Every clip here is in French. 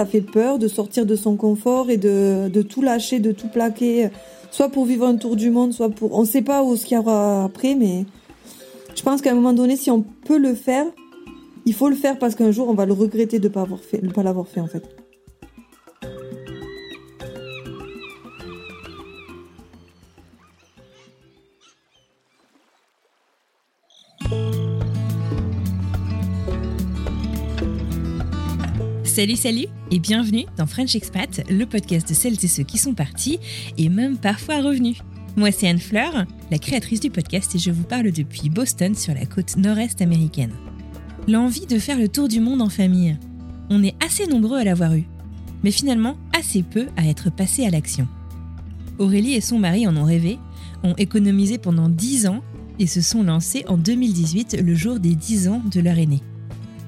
Ça fait peur de sortir de son confort et de, tout lâcher, de tout plaquer, soit pour vivre un tour du monde, soit pour... On ne sait pas où ce qu'il y aura après, mais je pense qu'à un moment donné, si on peut le faire, il faut le faire parce qu'un jour, on va le regretter de ne pas l'avoir fait en fait. Salut, salut et bienvenue dans French Expat, le podcast de celles et ceux qui sont partis et même parfois revenus. Moi, c'est Anne Fleur, la créatrice du podcast, et je vous parle depuis Boston sur la côte nord-est américaine. L'envie de faire le tour du monde en famille. On est assez nombreux à l'avoir eu, mais finalement assez peu à être passés à l'action. Aurélie et son mari en ont rêvé, ont économisé pendant 10 ans et se sont lancés en 2018, le jour des 10 ans de leur aîné.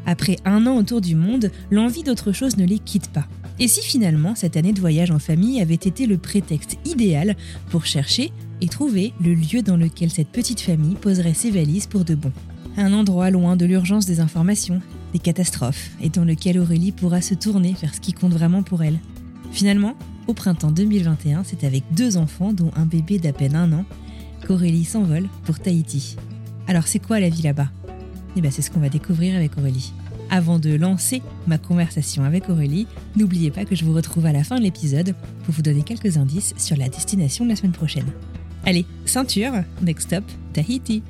Après un an autour du monde, l'envie d'autre chose ne les quitte pas. Et si finalement cette année de voyage en famille avait été le prétexte idéal pour chercher et trouver le lieu dans lequel cette petite famille poserait ses valises pour de bon? Un endroit loin de l'urgence des informations, des catastrophes, et dans lequel Aurélie pourra se tourner vers ce qui compte vraiment pour elle. Finalement, au printemps 2021, c'est avec deux enfants, dont un bébé d'à peine un an, qu'Aurélie s'envole pour Tahiti. Alors c'est quoi la vie là-bas? Eh bien c'est ce qu'on va découvrir avec Aurélie. Avant de lancer ma conversation avec Aurélie, n'oubliez pas que je vous retrouve à la fin de l'épisode pour vous donner quelques indices sur la destination de la semaine prochaine. Allez, ceinture, next stop, Tahiti.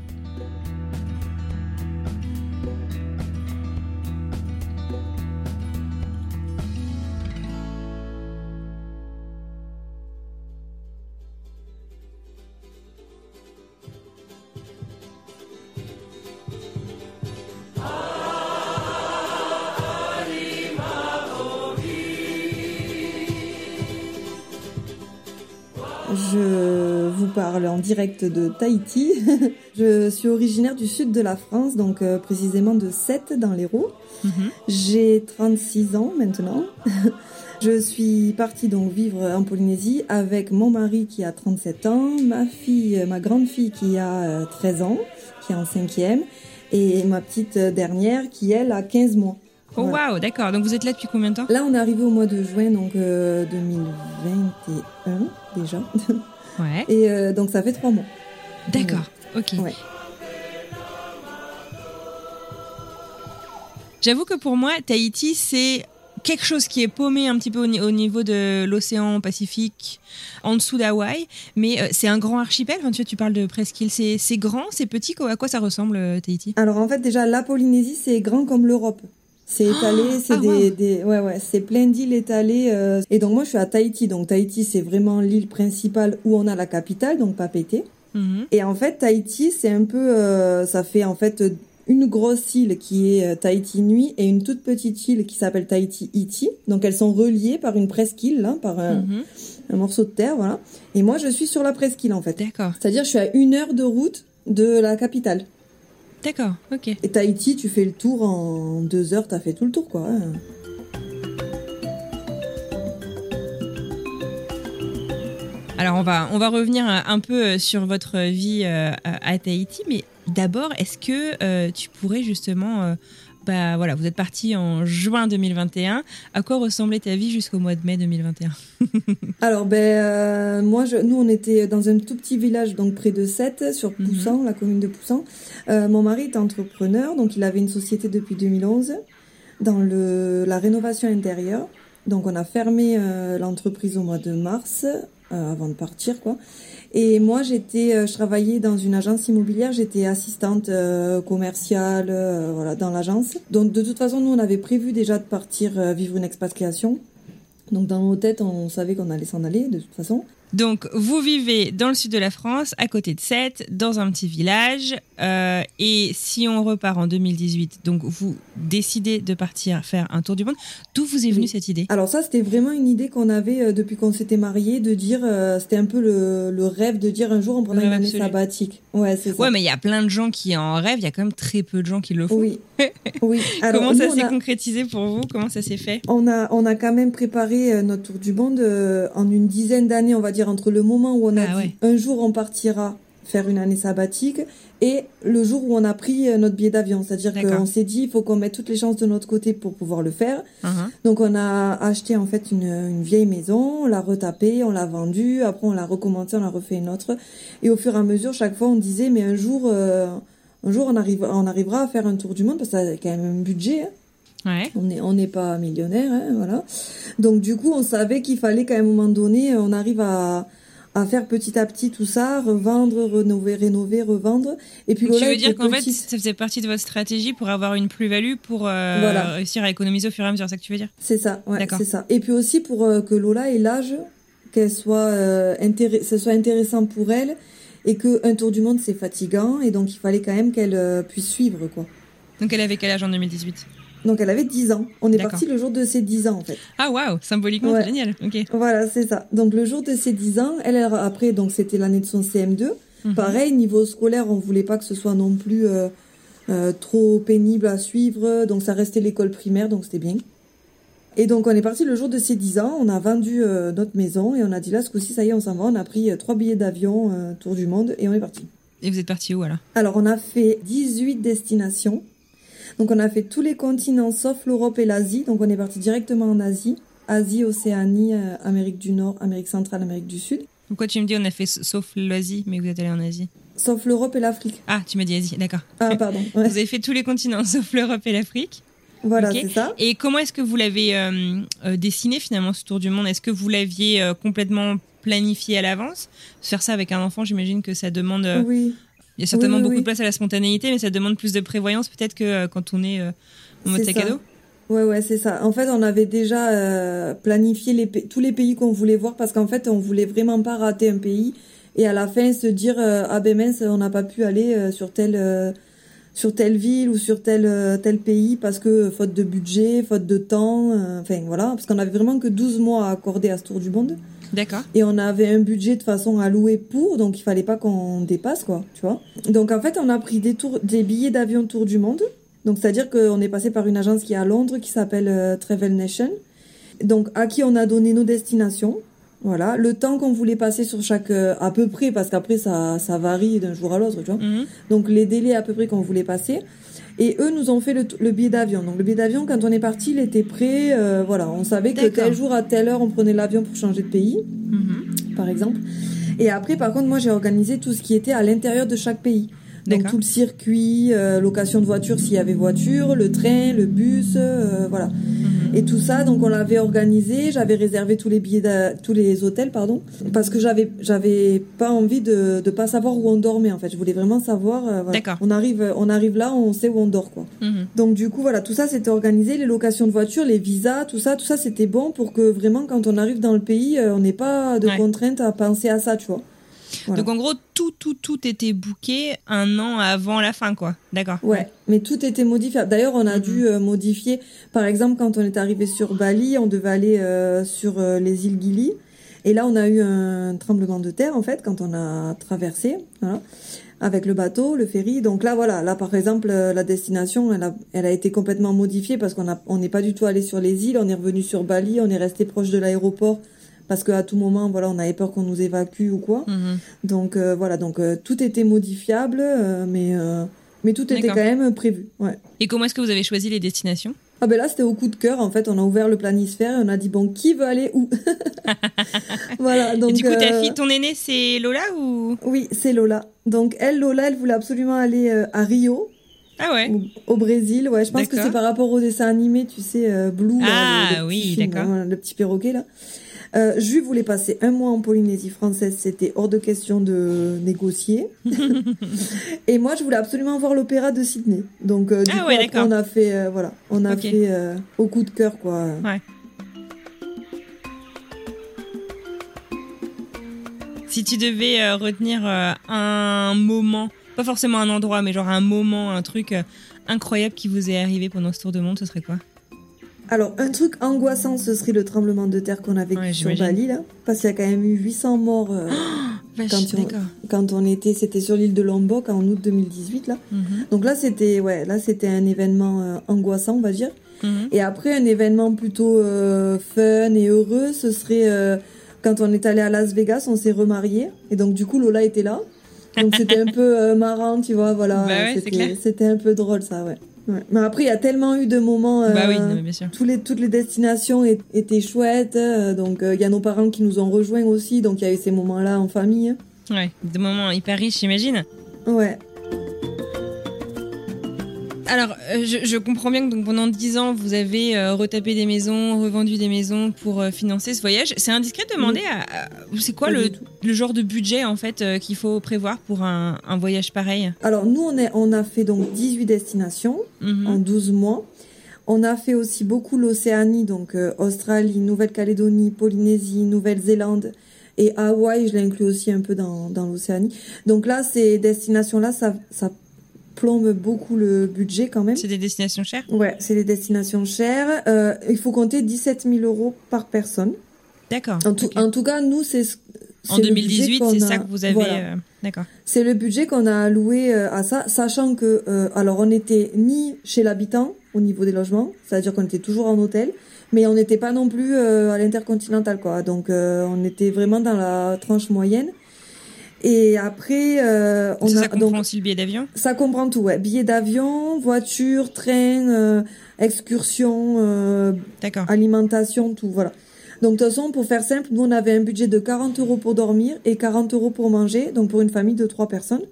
Je vous parle en direct de Tahiti. je suis originaire du sud de la France, donc euh, précisément de Sète dans l'Hérault. J'ai 36 ans maintenant. je suis partie donc vivre en Polynésie avec mon mari qui a 37 ans, ma fille, ma grande fille qui a euh, 13 ans, qui est en cinquième, et ma petite dernière qui elle a 15 mois. Oh Voilà. waouh, d'accord. Donc vous êtes là depuis combien de temps? Là, on est arrivé au mois de juin, donc euh, 2021 déjà. Ouais. Et euh, donc ça fait trois mois. D'accord. Ok. Ouais. J'avoue que pour moi, Tahiti, c'est quelque chose qui est paumé un petit peu au, ni- au niveau de l'océan Pacifique, en dessous d'Hawaï, mais euh, c'est un grand archipel. Enfin, tu, tu parles de presqu'île. C'est grand, c'est petit. quoi. À quoi ça ressemble, euh, Tahiti? Alors en fait déjà la Polynésie c'est grand comme l'Europe. C'est étalé, c'est ah, des, wow. des- ouais ouais, c'est plein d'îles étalées. euh, et donc moi je suis à Tahiti, donc Tahiti c'est vraiment l'île principale où on a la capitale, donc Papeete. Mhm. Et en fait Tahiti c'est un peu, euh, ça fait en fait une grosse île qui est euh, Tahiti Nui et une toute petite île qui s'appelle Tahiti Iti. Donc elles sont reliées par une presqu'île, hein, par un, Mhm. un morceau de terre, voilà. Et moi je suis sur la presqu'île en fait. D'accord. C'est-à-dire je suis à une heure de route de la capitale. D'accord, ok. Et Tahiti, tu fais le tour en deux heures, t'as fait tout le tour, quoi. Alors on va, on va revenir euh, un peu euh, sur votre vie euh, à Tahiti, mais d'abord, est-ce que tu pourrais justement bah voilà, vous êtes parti en juin 2021. À quoi ressemblait ta vie jusqu'au mois de mai 2021 Alors ben euh, moi, je, nous on était dans un tout petit village donc près de Sète sur mhm. Poussan, la commune de Poussan. Euh, mon mari est entrepreneur, donc il avait une société depuis 2011 dans le la rénovation intérieure. Donc on a fermé euh, l'entreprise au mois de mars avant de partir quoi. Et moi, j'étais, euh, je travaillais dans une agence immobilière, j'étais assistante euh, commerciale, euh, voilà, dans l'agence. Donc, de toute façon, nous, on avait prévu déjà de partir vivre une expatriation. Donc, dans nos têtes, on savait qu'on allait s'en aller, de toute façon. Donc, vous vivez dans le sud de la France, à côté de Sète, dans un petit village. Euh, et si on repart en 2018, donc vous décidez de partir faire un tour du monde. D'où vous est venue cette idée? Alors ça, c'était vraiment une idée qu'on avait euh, depuis qu'on s'était mariés, de dire, euh, c'était un peu le, rêve de dire un jour on prendra une année sabbatique. Ouais, c'est ça. Ouais, mais il y a plein de gens qui en rêvent. Il y a quand même très peu de gens qui le font. Oui. oui. Comment ça s'est concrétisé pour vous? Comment ça s'est fait? On a, on a quand même préparé notre tour du monde en une dizaine d'années, on va dire entre le moment où on a ah dit un jour on partira faire une année sabbatique et le jour où on a pris euh, notre billet d'avion. C'est-à-dire qu'on s'est dit, il faut qu'on mette toutes les chances de notre côté pour pouvoir le faire. Uh-huh. Donc on a acheté en fait une, vieille maison, on l'a retapée, on l'a vendue, après on l'a recommencé, on l'a refait une autre. Et au fur et à mesure, chaque fois on disait, mais un jour, euh, un jour on, arrive, on arrivera à faire un tour du monde parce que ça a quand même un budget. Hein. On n'est on n'est pas millionnaire, hein, voilà. Donc du coup, on savait qu'il fallait qu'à un moment donné, on arrive à, à faire petit à petit tout ça, revendre, rénover, rénover, revendre. Et puis tu veux dire qu'en fait, ça faisait partie de votre stratégie pour avoir une plus-value, pour euh, réussir à économiser au fur et à mesure, c'est ça que tu veux dire? C'est ça, ouais, c'est ça. Et puis aussi pour euh, que Lola ait l'âge, qu'elle soit euh, ce soit intéressant pour elle, et que un tour du monde c'est fatigant, et donc il fallait quand même qu'elle euh, puisse suivre quoi. Donc elle avait quel âge en 2018 donc elle avait 10 ans. On est parti le jour de ses 10 ans en fait. Ah waouh, symboliquement c'est génial. OK. Voilà, c'est ça. Donc le jour de ses 10 ans, elle après donc c'était l'année de son CM2. Mhm. Pareil, niveau scolaire, on voulait pas que ce soit non plus euh, euh, trop pénible à suivre, donc ça restait l'école primaire, donc c'était bien. Et donc on est parti le jour de ses 10 ans, on a vendu euh, notre maison et on a dit là ce coup-ci ça y est, on s'en va, on a pris trois billets d'avion tour du monde et on est parti. Et vous êtes parti où alors? Alors on a fait 18 destinations. Donc on a fait tous les continents sauf l'Europe et l'Asie. Donc on est parti directement en Asie. Asie, Océanie, euh, Amérique du Nord, Amérique centrale, Amérique du Sud. Pourquoi tu me dis on a fait sauf l'Asie, mais vous êtes allé en Asie? Sauf l'Europe et l'Afrique. Ah, tu m'as dit Asie, d'accord. Ah, pardon. Vous avez fait tous les continents sauf l'Europe et l'Afrique. Voilà, c'est ça. Et comment est-ce que vous l'avez euh, euh, dessiné finalement ce tour du monde? Est-ce que vous l'aviez complètement planifié à l'avance? Faire ça avec un enfant, j'imagine que ça demande oui. Il y a certainement beaucoup de place à la spontanéité, mais ça demande plus de prévoyance peut-être que euh, quand on est euh, en mode sac à dos. Ouais, ouais, c'est ça. En fait, on avait déjà euh, planifié les tous les pays qu'on voulait voir parce qu'en fait, on voulait vraiment pas rater un pays et à la fin se dire ah ben mince, on n'a pas pu aller sur telle sur telle ville ou sur tel tel pays parce que faute de budget, faute de temps, enfin voilà, parce qu'on avait vraiment que 12 mois à accorder à ce tour du monde. D'accord. Et on avait un budget de façon à louer pour, donc il fallait pas qu'on dépasse, quoi, tu vois. Donc en fait, on a pris des, tours, des billets d'avion tour du monde. Donc c'est-à-dire qu'on est passé par une agence qui est à Londres, qui s'appelle euh, Travel Nation. Donc à qui on a donné nos destinations. Voilà, le temps qu'on voulait passer sur chaque, euh, à peu près, parce qu'après ça, ça varie d'un jour à l'autre, tu vois. Mhm. Donc les délais à peu près qu'on voulait passer. Et eux nous ont fait le, billet d'avion. Donc le billet d'avion, quand on est parti, il était prêt. Euh, voilà, on savait que tel jour à telle heure, on prenait l'avion pour changer de pays, mhm. par exemple. Et après, par contre, moi, j'ai organisé tout ce qui était à l'intérieur de chaque pays. Donc tout le circuit, euh, location de voiture s'il y avait voiture, le train, le bus, euh, voilà. Mhm. Et tout ça, donc on l'avait organisé. J'avais réservé tous les billets, tous les hôtels, pardon, parce que j'avais j'avais pas envie de de pas savoir où on dormait en fait. Je voulais vraiment savoir. Euh, D'accord. On arrive on arrive là, on sait où on dort quoi. Mhm. Donc du coup voilà, tout ça c'était organisé, les locations de voiture, les visas, tout ça, tout ça c'était bon pour que vraiment quand on arrive dans le pays, on n'ait pas de contraintes à penser à ça, tu vois. Donc en gros, tout, tout, tout était booké un an avant la fin, quoi. D'accord. Ouais, mais tout était modifié. D'ailleurs, on a mhm. dû euh, modifier. Par exemple, quand on est arrivé sur Bali, on devait aller euh, sur euh, les îles Gili. Et là, on a eu un tremblement de terre, en fait, quand on a traversé, avec le bateau, le ferry. Donc là, voilà, là, par exemple, la destination, elle a, elle a été complètement modifiée parce qu'on on n'est pas du tout allé sur les îles. On est revenu sur Bali, on est resté proche de l'aéroport parce qu'à tout moment, voilà, on avait peur qu'on nous évacue ou quoi. Mhm. Donc euh, voilà, donc euh, tout était modifiable, euh, mais mais tout était quand même prévu. Ouais. Et comment est-ce que vous avez choisi les destinations? Ah ben là, c'était au coup de cœur. En fait, on a ouvert le planisphère et on a dit bon, qui veut aller où? Voilà. Donc Et du coup, ta fille, ton aînée, c'est Lola ou? Oui, c'est Lola. Donc elle, Lola, elle voulait absolument aller à Rio, Ah ouais. au, au Brésil. Ouais, je pense que c'est par rapport au dessin animé, tu sais, Blue. là, Ah, le- le petit oui, d'accord. le petit perroquet là. Euh, je voulais passer un mois en Polynésie française, c'était hors de question de négocier. et moi, je voulais absolument voir l'opéra de Sydney. Donc, euh, du Ah coup, ouais, après, on a fait, euh, voilà, on a Ok. fait euh, au coup de cœur, quoi. Si tu devais euh, retenir un moment, pas forcément un endroit, mais genre un moment, un truc incroyable qui vous est arrivé pendant ce tour de monde, ce serait quoi? Alors, un truc angoissant, ce serait le tremblement de terre qu'on a vécu Ouais, sur. Bali, là. Parce qu'il y a quand même eu 800 morts euh, Vache, Quand on- quand on était, c'était sur l'île de Lombok en août 2018, là. Mhm, Donc là, c'était, ouais, là, c'était un événement euh, angoissant, on va dire. mhm. Et après, un événement plutôt euh, fun et heureux, ce serait quand on est allé à Las Vegas, on s'est remarié. Et donc, du coup, Lola était là. Donc, c'était un peu marrant, tu vois, voilà. Bah ouais, c'était un peu drôle, ça, ouais. Ouais. Mais après, il y a tellement eu de moments. euh, Bah oui, non, mais bien sûr. tous les, toutes les destinations étaient chouettes. euh, donc, euh, il y a nos parents qui nous ont rejoints aussi. Donc, il y a eu ces moments-là en famille. Ouais, des moments hyper riches, j'imagine. Ouais. Alors, euh, je, je comprends bien que donc, pendant 10 ans, vous avez euh, retapé des maisons, revendu des maisons pour euh, financer ce voyage. C'est indiscret de demander à, à- c'est quoi le, le genre de budget en fait euh, qu'il faut prévoir pour un, un voyage pareil? Alors, nous, on, est, on a fait donc 18 destinations. Mhm. en 12 mois. On a fait aussi beaucoup l'Océanie, donc euh, Australie, Nouvelle-Calédonie, Polynésie, Nouvelle-Zélande et Hawaï, je l'inclus aussi un peu dans, dans l'Océanie. Donc là, ces destinations-là, ça, ça plombe beaucoup le budget quand même. C'est des destinations chères? Ouais, c'est des destinations chères. Euh, il faut compter 17 000 euros par personne. D'accord. En en tout cas, nous, c'est ce- En c'est le budget 2018, qu'on c'est a- ça que vous avez. voilà. euh, D'accord. C'est le budget qu'on a alloué euh, à ça, sachant que, euh, alors on n'était ni chez l'habitant au niveau des logements, c'est-à-dire qu'on était toujours en hôtel, mais on n'était pas non plus euh, à l'intercontinental, quoi. Donc euh, on était vraiment dans la tranche moyenne. Et après, euh, on ça, a ça comprend donc aussi le billet d'avion? Ça comprend tout, ouais. Billets d'avion, voiture, train, euh, excursion, euh, D'accord. alimentation, tout, voilà. Donc, de toute façon, pour faire simple, nous, on avait un budget de 40 euros pour dormir et 40 euros pour manger, donc pour une famille de trois personnes.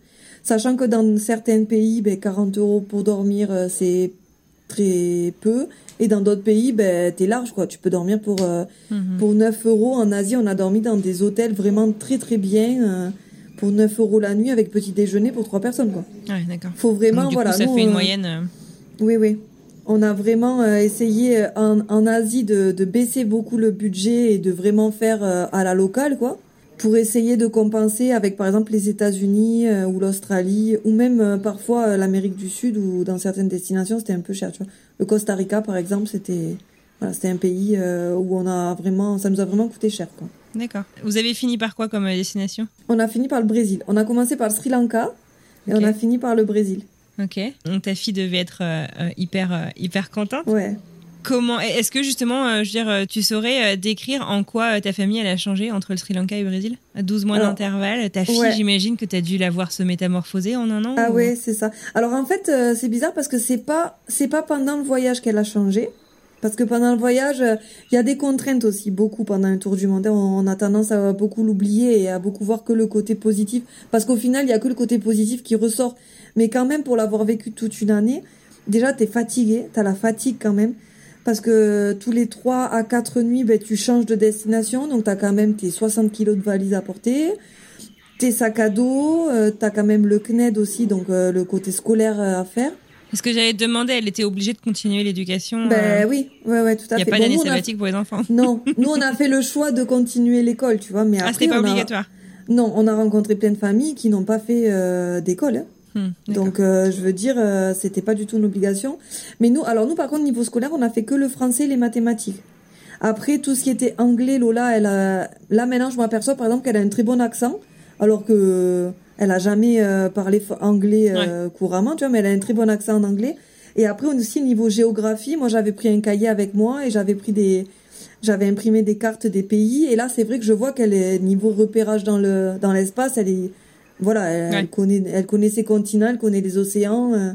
Sachant que dans certains pays, ben, 40 euros pour dormir, euh, c'est très peu. Et dans d'autres pays, ben, t'es large, quoi. Tu peux dormir pour, euh, Mhm. pour 9 euros. En Asie, on a dormi dans des hôtels vraiment très, très bien, euh, pour 9 euros la nuit avec petit déjeuner pour trois personnes, quoi. Ouais, d'accord. Faut vraiment, Donc, du voilà. coup, ça nous, fait une euh, moyenne. euh, oui, oui. On a vraiment euh, essayé en, en Asie de, de baisser beaucoup le budget et de vraiment faire à la locale, quoi, pour essayer de compenser avec, par exemple, les États-Unis euh, ou l'Australie, ou même euh, parfois euh, l'Amérique du Sud, où dans certaines destinations, c'était un peu cher, tu vois. Le Costa Rica, par exemple, c'était voilà, c'était un pays où on a vraiment, ça nous a vraiment coûté cher, quoi. D'accord. Vous avez fini par quoi comme euh, destination? On a fini par le Brésil. On a commencé par le Sri Lanka et on a fini par le Brésil. Ok. Donc ta fille devait être euh, euh, hyper euh, hyper contente. Ouais. Comment Est-ce que justement, euh, je veux dire, tu saurais décrire en quoi ta famille elle a changé entre le Sri Lanka et le Brésil? À 12 mois d'intervalle, ta fille, ouais. j'imagine que tu as dû la voir se métamorphoser en un an Ah ou- ouais, c'est ça. Alors en fait, c'est bizarre parce que c'est pas c'est pas pendant le voyage qu'elle a changé. Parce que pendant le voyage, euh, il y a des contraintes aussi, beaucoup pendant un tour du monde. On, a tendance à beaucoup l'oublier et à beaucoup voir que le côté positif. Parce qu'au final, il y a que le côté positif qui ressort. Mais quand même, pour l'avoir vécu toute une année, déjà, t'es fatigué, t'as la fatigue quand même. Parce que tous les 3 à 4 nuits, ben, tu changes de destination. Donc, t'as quand même tes 60 kilos de valises à porter tes sacs à dos, euh, t'as quand même le CNED aussi, donc euh, le côté scolaire à faire. Est-ce que j'allais te demander, elle était obligée de continuer l'éducation Ben oui, ouais, ouais, tout Il à n'y a fait. pas Bon, d'année a- sabbatique pour les enfants. Non, nous on a fait le choix de continuer l'école, tu vois, mais Ah, après c'était pas a... obligatoire. Non, on a rencontré plein de familles qui n'ont pas fait euh, d'école. hein. Hmm. Donc euh, je veux dire, euh, c'était pas du tout une obligation. Mais nous, alors nous par contre niveau scolaire, on a fait que le français et les mathématiques. Après tout ce qui était anglais, Lola, elle a là maintenant je m'aperçois par exemple qu'elle a un très bon accent, alors que euh, elle a jamais euh, parlé anglais euh, couramment, tu vois, mais elle a un très bon accent en anglais. Et après aussi niveau géographie, moi j'avais pris un cahier avec moi et j'avais pris des j'avais imprimé des cartes des pays et là c'est vrai que je vois qu'elle est niveau repérage dans le dans l'espace, elle est voilà, elle, connaît elle connaît ses continents, elle connaît les océans. Euh,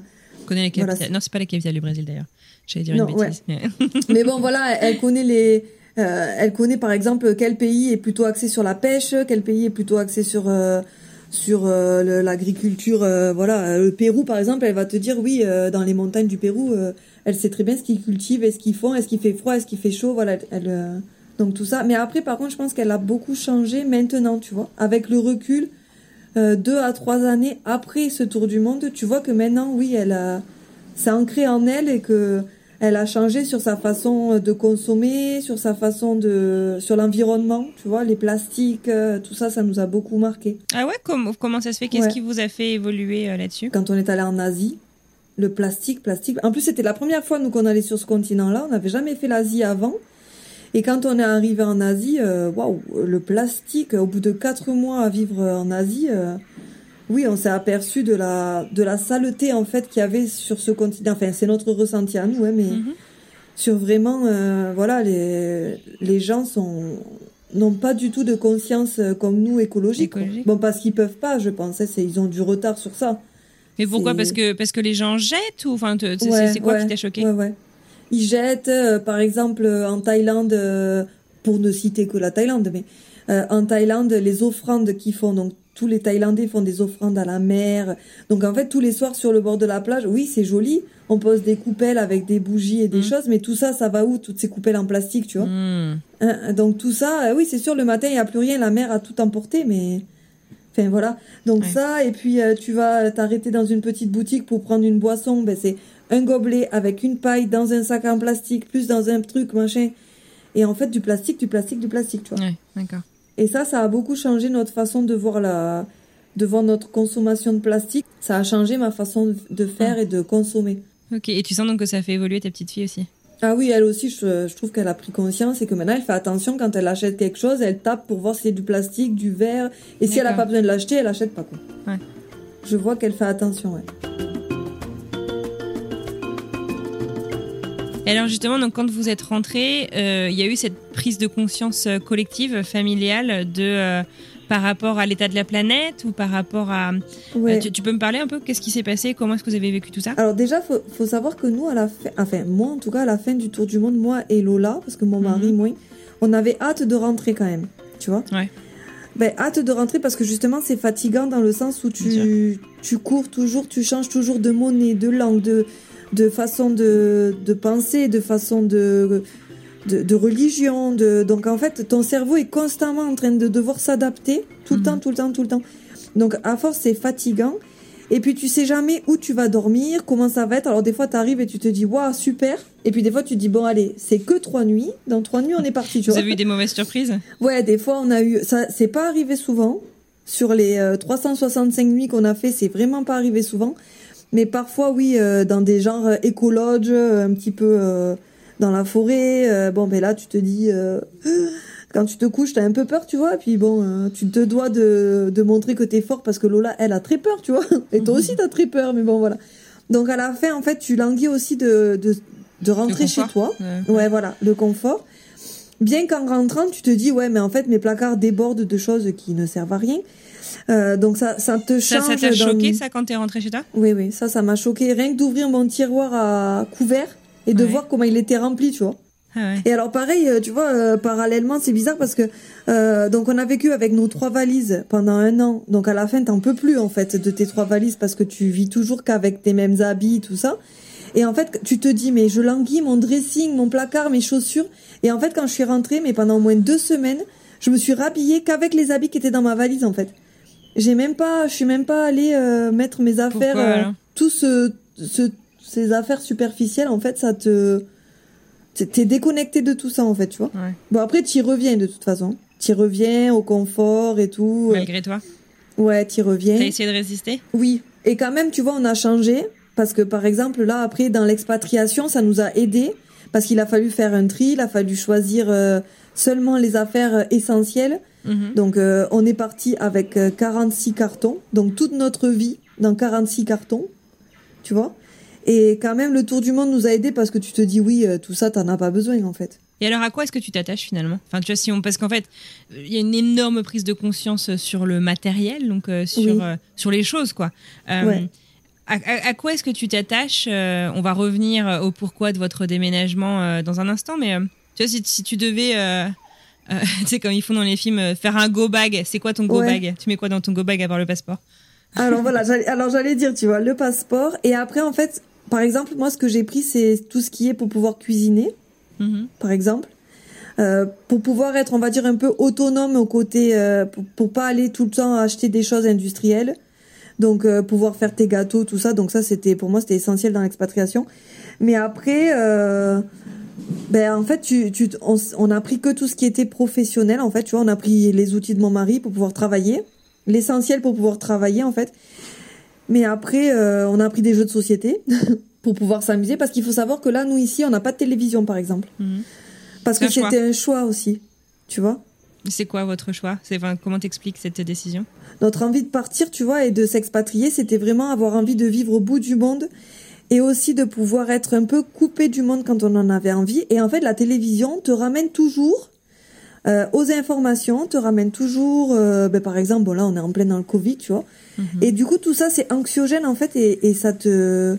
connaît les capitales. non, c'est pas la capitale du Brésil d'ailleurs. J'allais dire une bêtise. Mais... mais... bon voilà, elle connaît les euh, elle connaît par exemple quel pays est plutôt axé sur la pêche, quel pays est plutôt axé sur euh, sur euh, l'agriculture. Euh, voilà, le Pérou par exemple, elle va te dire oui, dans les montagnes du Pérou, elle sait très bien ce qu'ils cultivent, ce qu'ils font, est-ce qu'il fait froid, est-ce qu'il fait chaud. Voilà, donc tout ça. Mais après, par contre, je pense qu'elle a beaucoup changé maintenant, tu vois, avec le recul. deux à trois années après ce tour du monde, tu vois que maintenant, oui, elle a, c'est en elle et que elle a changé sur sa façon de consommer, sur sa façon de, sur l'environnement, tu vois, les plastiques, euh, tout ça, ça nous a beaucoup marqué. Ah ouais, comment, comment ça se fait? Qu'est-ce qui vous a fait évoluer euh, là-dessus? Quand on est allé en Asie, le plastique, plastique. En plus, c'était la première fois nous qu'on allait sur ce continent-là. On n'avait jamais fait l'Asie avant. Et quand on est arrivé en Asie, euh, waouh, le plastique. Au bout de quatre mois à vivre en Asie oui, on s'est aperçu de la de la saleté en fait qu'il y avait sur ce continent. Enfin, c'est notre ressenti à nous, ouais, mais mhm. sur vraiment, euh, voilà, les les gens sont n'ont pas du tout de conscience euh, comme nous écologique. Bon, parce qu'ils peuvent pas, je pense. Hein, c'est ils ont du retard sur ça. Mais pourquoi? Parce que parce que les gens jettent ou enfin c'est quoi qui t'a choqué? ouais, ouais. Ils jettent, euh, par exemple, en Thaïlande, pour ne citer que la Thaïlande, mais en Thaïlande, les offrandes qu'ils font, donc tous les Thaïlandais font des offrandes à la mer. Donc en fait, tous les soirs sur le bord de la plage, oui, c'est joli. On pose des coupelles avec des bougies et des mm. choses, mais tout ça, ça va où Toutes ces coupelles en plastique, tu vois? Mm. hein, Donc tout ça, euh, oui, c'est sûr, le matin, il n'y a plus rien, la mer a tout emporté, mais... Enfin voilà. Donc ça, et puis euh, tu vas t'arrêter dans une petite boutique pour prendre une boisson, ben c'est un gobelet avec une paille dans un sac en plastique, plus dans un truc, machin. Et en fait, du plastique, du plastique, du plastique, tu vois. Ouais, d'accord. Et ça, ça a beaucoup changé notre façon de voir la, de voir notre consommation de plastique. Ça a changé ma façon de faire et de consommer. Ok, et tu sens donc que ça fait évoluer ta petite fille aussi? Ah oui, elle aussi, je, je trouve qu'elle a pris conscience et que maintenant elle fait attention quand elle achète quelque chose, elle tape pour voir si c'est du plastique, du verre, et si elle n'a pas besoin de l'acheter, elle achète pas quoi. Ouais. Je vois qu'elle fait attention, ouais. Et alors justement, donc quand vous êtes rentré, euh, il y a eu cette prise de conscience euh, collective, familiale, de euh, par rapport à l'état de la planète ou par rapport à. Tu, peux me parler un peu? Qu'est-ce qui s'est passé? Comment est-ce que vous avez vécu tout ça? Alors déjà, faut, faut savoir que nous, à la fin, enfin moi en tout cas, à la fin du tour du monde, moi et Lola, parce que mon mari, mhm. moi, on avait hâte de rentrer quand même, tu vois? Ouais. Ben, hâte de rentrer parce que justement c'est fatigant dans le sens où tu, tu cours toujours, tu changes toujours de monnaie, de langue, de, de façon de, de penser, de façon de, de, religion. De, donc en fait, ton cerveau est constamment en train de devoir s'adapter tout le mhm. temps, tout le temps, tout le temps. Donc à force, c'est fatigant. Et puis tu sais jamais où tu vas dormir, comment ça va être. Alors des fois tu arrives et tu te dis waouh super. Et puis des fois tu te dis bon allez c'est que trois nuits. Dans trois nuits on est parti. Tu Vous avez eu des mauvaises surprises? Ouais des fois on a eu ça c'est pas arrivé souvent. Sur les 365 euh, nuits qu'on a fait c'est vraiment pas arrivé souvent. Mais parfois, oui, euh, dans des genres euh, écologes, euh, un petit peu dans la forêt. bon, ben là, tu te dis, quand tu te couches, t'as un peu peur, tu vois. Et puis bon, tu te dois de, de montrer que t'es fort parce que Lola, elle a très peur, tu vois. Et toi aussi, t'as très peur, mais bon, voilà. Donc à la fin, en fait, tu languis aussi de, de, de rentrer chez toi. ouais, voilà, le confort. Bien qu'en rentrant, tu te dis, ouais, mais en fait, mes placards débordent de choses qui ne servent à rien. Euh, donc ça, ça te change. Ça, t'a choqué ça quand t'es rentré chez toi? Oui, oui, ça, ça m'a choqué. Rien que d'ouvrir mon tiroir à couvert et de voir comment il était rempli, tu vois. Ah ouais. Et alors pareil, euh, tu vois, euh, parallèlement, c'est bizarre parce que euh, donc on a vécu avec nos trois valises pendant un an. Donc à la fin, t'en peux plus en fait de tes trois valises parce que tu vis toujours qu'avec tes mêmes habits, tout ça. Et en fait, tu te dis mais je languis mon dressing, mon placard, mes chaussures. Et en fait, quand je suis rentrée, mais pendant au moins deux semaines, je me suis rhabillée qu'avec les habits qui étaient dans ma valise en fait. J'ai même pas, je suis même pas allée euh, mettre mes affaires, euh, tout ce, ce, ces affaires superficielles. En fait, ça te, t'es déconnecté de tout ça en fait, tu vois. Bon après, t'y reviens de toute façon. T'y reviens au confort et tout. Malgré toi. Ouais, t'y reviens. T'as essayé de résister? Oui. Et quand même, tu vois, on a changé parce que par exemple là après dans l'expatriation, ça nous a aidé parce qu'il a fallu faire un tri, il a fallu choisir euh, seulement les affaires essentielles Mhm. Donc euh, on est parti avec 46 euh, cartons, donc toute notre vie dans 46 cartons, tu vois. Et quand même le tour du monde nous a aidé parce que tu te dis oui, euh, tout ça t'en as pas besoin en fait. Et alors, à quoi est-ce que tu t'attaches finalement? Enfin, tu vois, si on, parce qu'en fait, il y a une énorme prise de conscience sur le matériel, donc sur sur les choses, quoi. À, quoi est-ce que tu t'attaches On va revenir au pourquoi de votre déménagement dans un instant, mais tu vois, si, si tu devais euh, tu sais, comme ils font dans les films, euh, faire un go bag. C'est quoi ton go bag Tu mets quoi dans ton go bag à part le passeport Alors voilà, alors j'allais dire, tu vois, le passeport. Et après, en fait, par exemple, moi, ce que j'ai pris, c'est tout ce qui est pour pouvoir cuisiner, mm-hmm. par exemple. Euh, pour pouvoir être, on va dire, un peu autonome au côté, euh, pour, pour, pas aller tout le temps acheter des choses industrielles. Donc, euh, pouvoir faire tes gâteaux, tout ça. Donc ça, c'était pour moi, c'était essentiel dans l'expatriation. Mais après, ben en fait, tu, tu, on, on, a pris que tout ce qui était professionnel. En fait, tu vois, on a pris les outils de mon mari pour pouvoir travailler, l'essentiel pour pouvoir travailler en fait. Mais après, euh, on a pris des jeux de société pour pouvoir s'amuser parce qu'il faut savoir que là, nous ici, on n'a pas de télévision par exemple, mhm. parce que c'était un choix aussi, tu vois. C'est quoi votre choix? C'est enfin, comment t'expliques cette décision? Notre envie de partir, tu vois, et de s'expatrier, c'était vraiment avoir envie de vivre au bout du monde et aussi de pouvoir être un peu coupé du monde quand on en avait envie. Et en fait, la télévision te ramène toujours euh, aux informations, te ramène toujours, euh, ben, par exemple, bon là on est en plein dans le Covid, tu vois. Mhm. Et du coup tout ça c'est anxiogène en fait et, et ça te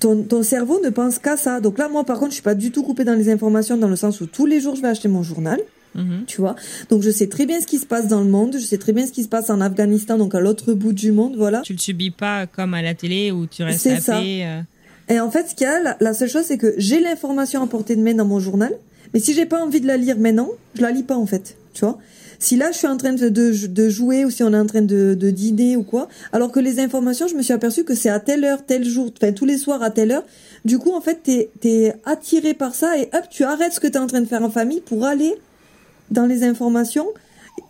ton, ton cerveau ne pense qu'à ça. Donc là moi par contre je suis pas du tout coupée dans les informations dans le sens où tous les jours je vais acheter mon journal. Mhm. Tu vois Donc je sais très bien ce qui se passe dans le monde, je sais très bien ce qui se passe en Afghanistan, donc à l'autre bout du monde, voilà. Tu le subis pas comme à la télé où tu restes à ça. Euh. Et en fait, ce qu'il y a, la, seule chose, c'est que j'ai l'information à portée de main dans mon journal, mais si j'ai pas envie de la lire maintenant, je la lis pas en fait, tu vois si là je suis en train de, de, jouer ou si on est en train de, de, dîner ou quoi, alors que les informations, je me suis aperçu que c'est à telle heure, tel jour, enfin tous les soirs à telle heure. Du coup, en fait, t'es es attiré par ça et hop, tu arrêtes ce que t'es en train de faire en famille pour aller dans les informations.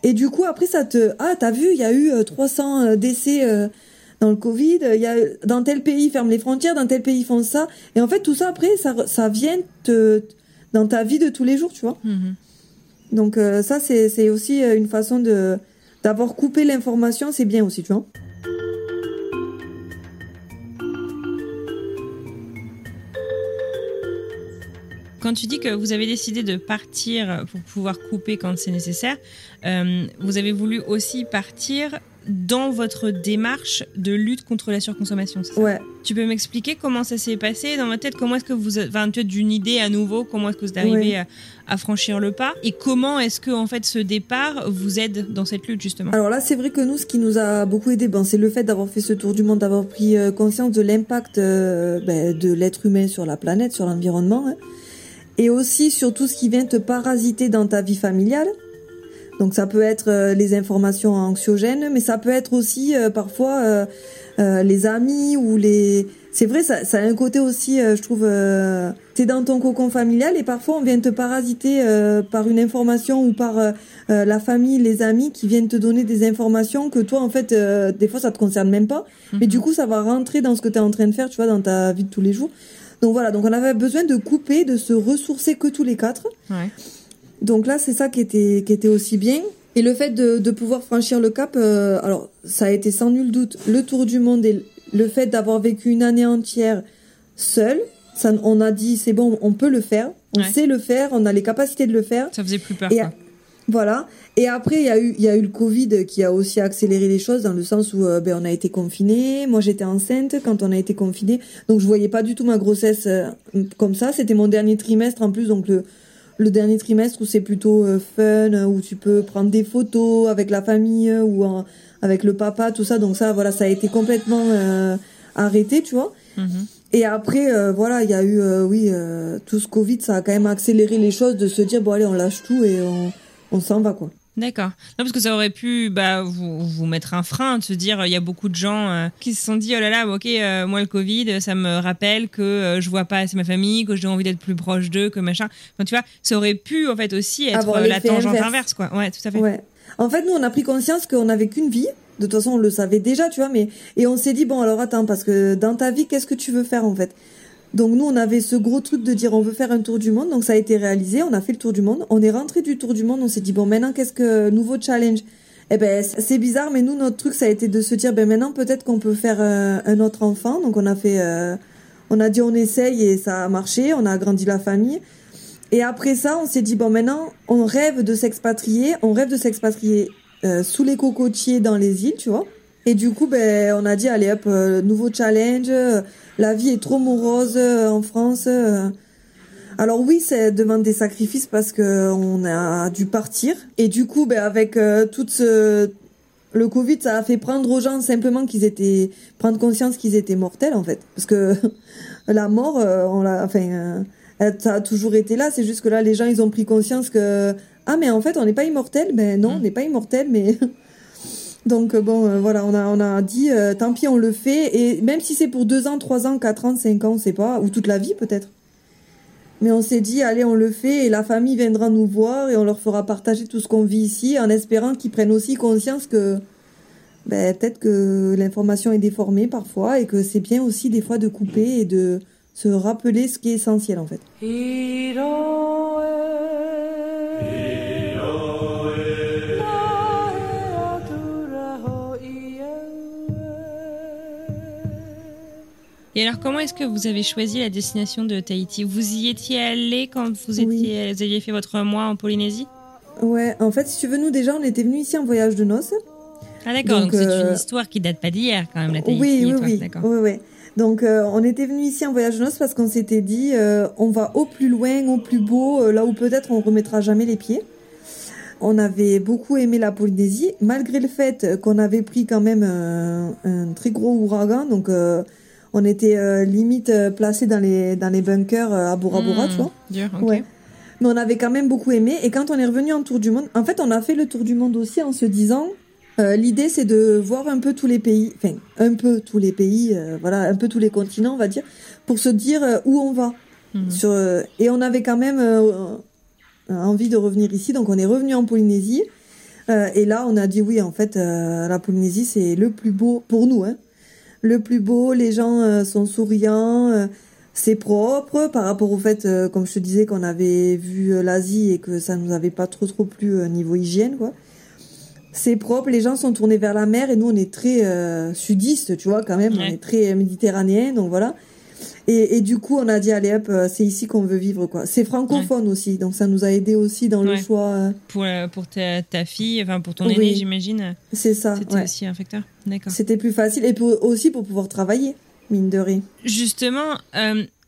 Et du coup, après, ça te... Ah, t'as vu, il y a eu 300 euh, euh, décès euh, dans le Covid, il y a, dans tel pays, ils ferment les frontières, dans tel pays, ils font ça. Et en fait, tout ça, après, ça, ça vient te, dans ta vie de tous les jours, tu vois. Mm-hmm. Donc ça, c'est aussi une façon de d'avoir coupé l'information, c'est bien aussi, tu vois. Quand tu dis que vous avez décidé de partir pour pouvoir couper quand c'est nécessaire, euh, vous avez voulu aussi partir dans votre démarche de lutte contre la surconsommation. Ça ouais. Tu peux m'expliquer comment ça s'est passé dans votre tête? Comment est-ce que vous, enfin, tu d'une idée à nouveau Comment est-ce que vous arrivez à, franchir le pas? Et comment est-ce que en fait ce départ vous aide dans cette lutte justement? Alors là, c'est vrai que nous, ce qui nous a beaucoup aidé, ben, c'est le fait d'avoir fait ce tour du monde, d'avoir pris euh, conscience de l'impact euh, ben, de l'être humain sur la planète, sur l'environnement. Hein et aussi sur tout ce qui vient te parasiter dans ta vie familiale. Donc ça peut être euh, les informations anxiogènes, mais ça peut être aussi euh, parfois euh, euh, les amis ou les... C'est vrai, ça, ça, a un côté aussi, je trouve, t'es dans ton cocon familial et parfois on vient te parasiter par une information ou par la famille, les amis qui viennent te donner des informations que toi en fait, des fois ça te concerne même pas, mais du mhm. coup ça va rentrer dans ce que tu es en train de faire, tu vois, dans ta vie de tous les jours. Donc voilà, donc on avait besoin de couper, de se ressourcer que tous les quatre. Ouais. Donc là, c'est ça qui était, qui était aussi bien. Et le fait de, de pouvoir franchir le cap, euh, alors ça a été sans nul doute le tour du monde et le fait d'avoir vécu une année entière seul. Ça, on a dit c'est bon, on peut le faire, on sait le faire, on a les capacités de le faire. Ça faisait plus peur. Et, quoi. Voilà. Et après, il y a eu, il y a eu le Covid qui a aussi accéléré les choses dans le sens où, euh, ben, on a été confinés. Moi, j'étais enceinte quand on a été confinés. Donc, je voyais pas du tout ma grossesse euh, comme ça. C'était mon dernier trimestre en plus. Donc, le, le dernier trimestre où c'est plutôt euh, fun, où tu peux prendre des photos avec la famille ou avec le papa, tout ça. Donc, ça, voilà, ça a été complètement arrêté, tu vois. Mm-hmm. Et après, voilà, il y a eu, oui, tout ce Covid, ça a quand même accéléré les choses de se dire, bon, allez, on lâche tout et on on s'en va quoi. D'accord. Non, parce que ça aurait pu bah, vous, vous mettre un frein, de se dire, il y a beaucoup de gens euh, qui se sont dit, oh là là, ok, euh, moi le Covid, ça me rappelle que euh, je vois pas assez ma famille, que j'ai envie d'être plus proche d'eux, que machin. Enfin, tu vois, ça aurait pu en fait aussi être la tangente inverse. quoi. Ouais, tout à fait. Ouais. En fait, nous, on a pris conscience qu'on n'avait qu'une vie. De toute façon, on le savait déjà, tu vois, mais et on s'est dit bon, alors attends, parce que dans ta vie, qu'est-ce que tu veux faire en fait? Donc nous, on avait ce gros truc de dire on veut faire un tour du monde. Donc ça a été réalisé, on a fait le tour du monde. On est rentré du tour du monde, on s'est dit bon maintenant qu'est-ce que nouveau challenge? Eh ben c'est bizarre, mais nous notre truc ça a été de se dire ben maintenant peut-être qu'on peut faire euh, un autre enfant. Donc on a fait, euh, on a dit on essaye et ça a marché. On a agrandi la famille. Et après ça, on s'est dit bon maintenant, on rêve de s'expatrier, on rêve de s'expatrier euh, sous les cocotiers dans les îles, tu vois. Et du coup, ben on a dit allez hop, euh, nouveau challenge. la vie est trop morose en France. Alors oui, ça demande des sacrifices parce que on a dû partir. Et du coup, ben avec tout ce le Covid, ça a fait prendre aux gens simplement qu'ils étaient prendre conscience qu'ils étaient mortels en fait, parce que la mort, on l'a, enfin ça a toujours été là. C'est juste que là, les gens, ils ont pris conscience que ah, mais en fait, on n'est pas immortel. Ben non, on mm. n'est pas immortel, mais donc bon, euh, voilà, on a on a dit euh, tant pis, on le fait. Et même si c'est pour deux ans, trois ans, quatre ans, cinq ans, on sait pas, ou toute la vie peut-être. Mais on s'est dit, allez, on le fait et la famille viendra nous voir et on leur fera partager tout ce qu'on vit ici en espérant qu'ils prennent aussi conscience que ben, peut-être que l'information est déformée parfois et que c'est bien aussi des fois de couper et de se rappeler ce qui est essentiel en fait. Et alors, comment est-ce que vous avez choisi la destination de Tahiti? Vous y étiez allé quand vous, étiez, vous aviez fait votre mois en Polynésie? Ouais, en fait, si tu veux, nous déjà, on était venus ici en voyage de noces. Ah d'accord, donc c'est une euh, histoire qui date pas d'hier quand même, la Tahiti. Oui, oui, oui. oui, oui. Donc euh, on était venu ici en voyage de noces parce qu'on s'était dit euh, on va au plus loin, au plus beau, là où peut-être on remettra jamais les pieds. On avait beaucoup aimé la Polynésie, malgré le fait qu'on avait pris quand même un, très gros ouragan, donc on était limite placé dans les dans les bunkers à Bora Bora, tu hmm, vois. ouais. Mais on avait quand même beaucoup aimé. Et quand on est revenu en tour du monde, en fait, on a fait le tour du monde aussi en se disant euh, l'idée, c'est de voir un peu tous les pays, enfin un peu tous les pays, euh, voilà, un peu tous les continents, on va dire, pour se dire euh, où on va. Mhm. Sur, et on avait quand même envie de revenir ici, donc on est revenu en Polynésie. et là, on a dit oui, en fait, la Polynésie, c'est le plus beau pour nous, hein. Le plus beau, les gens sont souriants, c'est propre par rapport au fait, comme je te disais, qu'on avait vu l'Asie et que ça nous avait pas trop trop plu niveau hygiène, quoi c'est propre, les gens sont tournés vers la mer et nous on est très euh, sudistes, tu vois quand même, on est très méditerranéen, donc voilà. Et, et, du coup on a dit allez hop, euh, c'est ici qu'on veut vivre quoi. C'est francophone aussi, donc ça nous a aidé aussi dans le choix. Euh. Pour pour ta, ta, fille, enfin pour ton aîné j'imagine. C'est ça. C'était aussi un facteur, d'accord. C'était plus facile et pour, aussi pour pouvoir travailler, mine de rien. Justement.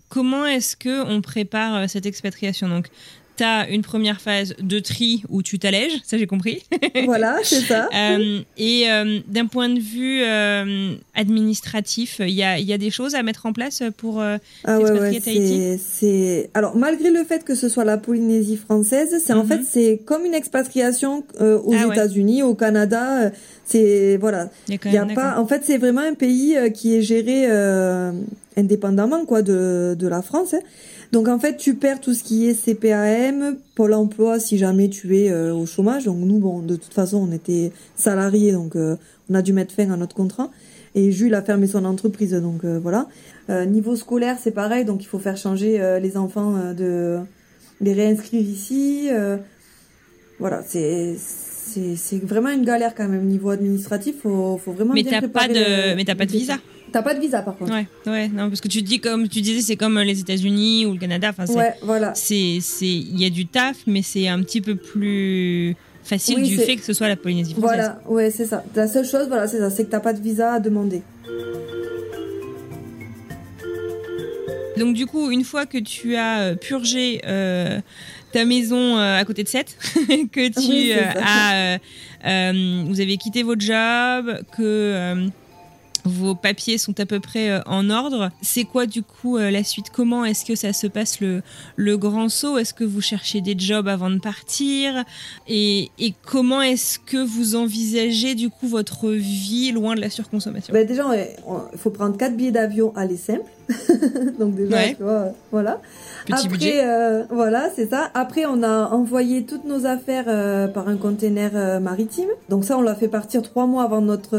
comment est-ce que on prépare cette expatriation? Donc, tu as une première phase de tri où tu t'allèges, ça j'ai compris. Voilà, c'est ça. Euh, et euh, d'un point de vue euh, administratif, il y a, y a, des choses à mettre en place pour ah ouais, Tahiti? c'est, Alors, malgré le fait que ce soit la Polynésie française, c'est en mhm. fait c'est comme une expatriation aux ah États-Unis, au Canada. C'est voilà. Il y a, pas. En fait, c'est vraiment un pays qui est géré indépendamment quoi de, de la France. Hein. Donc en fait, tu perds tout ce qui est CPAM, Pôle emploi si jamais tu es euh, au chômage. Donc nous, bon, de toute façon, on était salariés, donc euh, on a dû mettre fin à notre contrat. Et Jules a fermé son entreprise, donc euh, voilà. niveau scolaire, c'est pareil, donc il faut faire changer les enfants de les réinscrire ici. voilà, c'est c'est vraiment une galère quand même niveau administratif. Faut faut vraiment. Mais t'as pas de mais t'as pas de visa. T'as pas de visa par contre. Ouais, ouais, non, parce que tu dis comme tu disais, c'est comme les États-Unis ou le Canada. Enfin, ouais, voilà. C'est, c'est, il y a du taf, mais c'est un petit peu plus facile du fait que ce soit la Polynésie française. Voilà, ouais, c'est ça. La seule chose, voilà, c'est ça, c'est que t'as pas de visa à demander. Donc du coup, une fois que tu as euh, purgé euh, ta maison euh, à côté de Sète, que tu as, vous avez quitté votre job, que vos papiers sont à peu près euh, en ordre. C'est quoi du coup euh, la suite? Comment est-ce que ça se passe le, le grand saut? Est-ce que vous cherchez des jobs avant de partir? Et, et, comment est-ce que vous envisagez du coup votre vie loin de la surconsommation? Bah Déjà, il faut prendre quatre billets d'avion aller simple. Donc déjà, tu vois, voilà. Petit Après, budget. Euh, voilà, c'est ça. Après, on a envoyé toutes nos affaires par un container maritime. Donc ça, on l'a fait partir trois mois avant notre...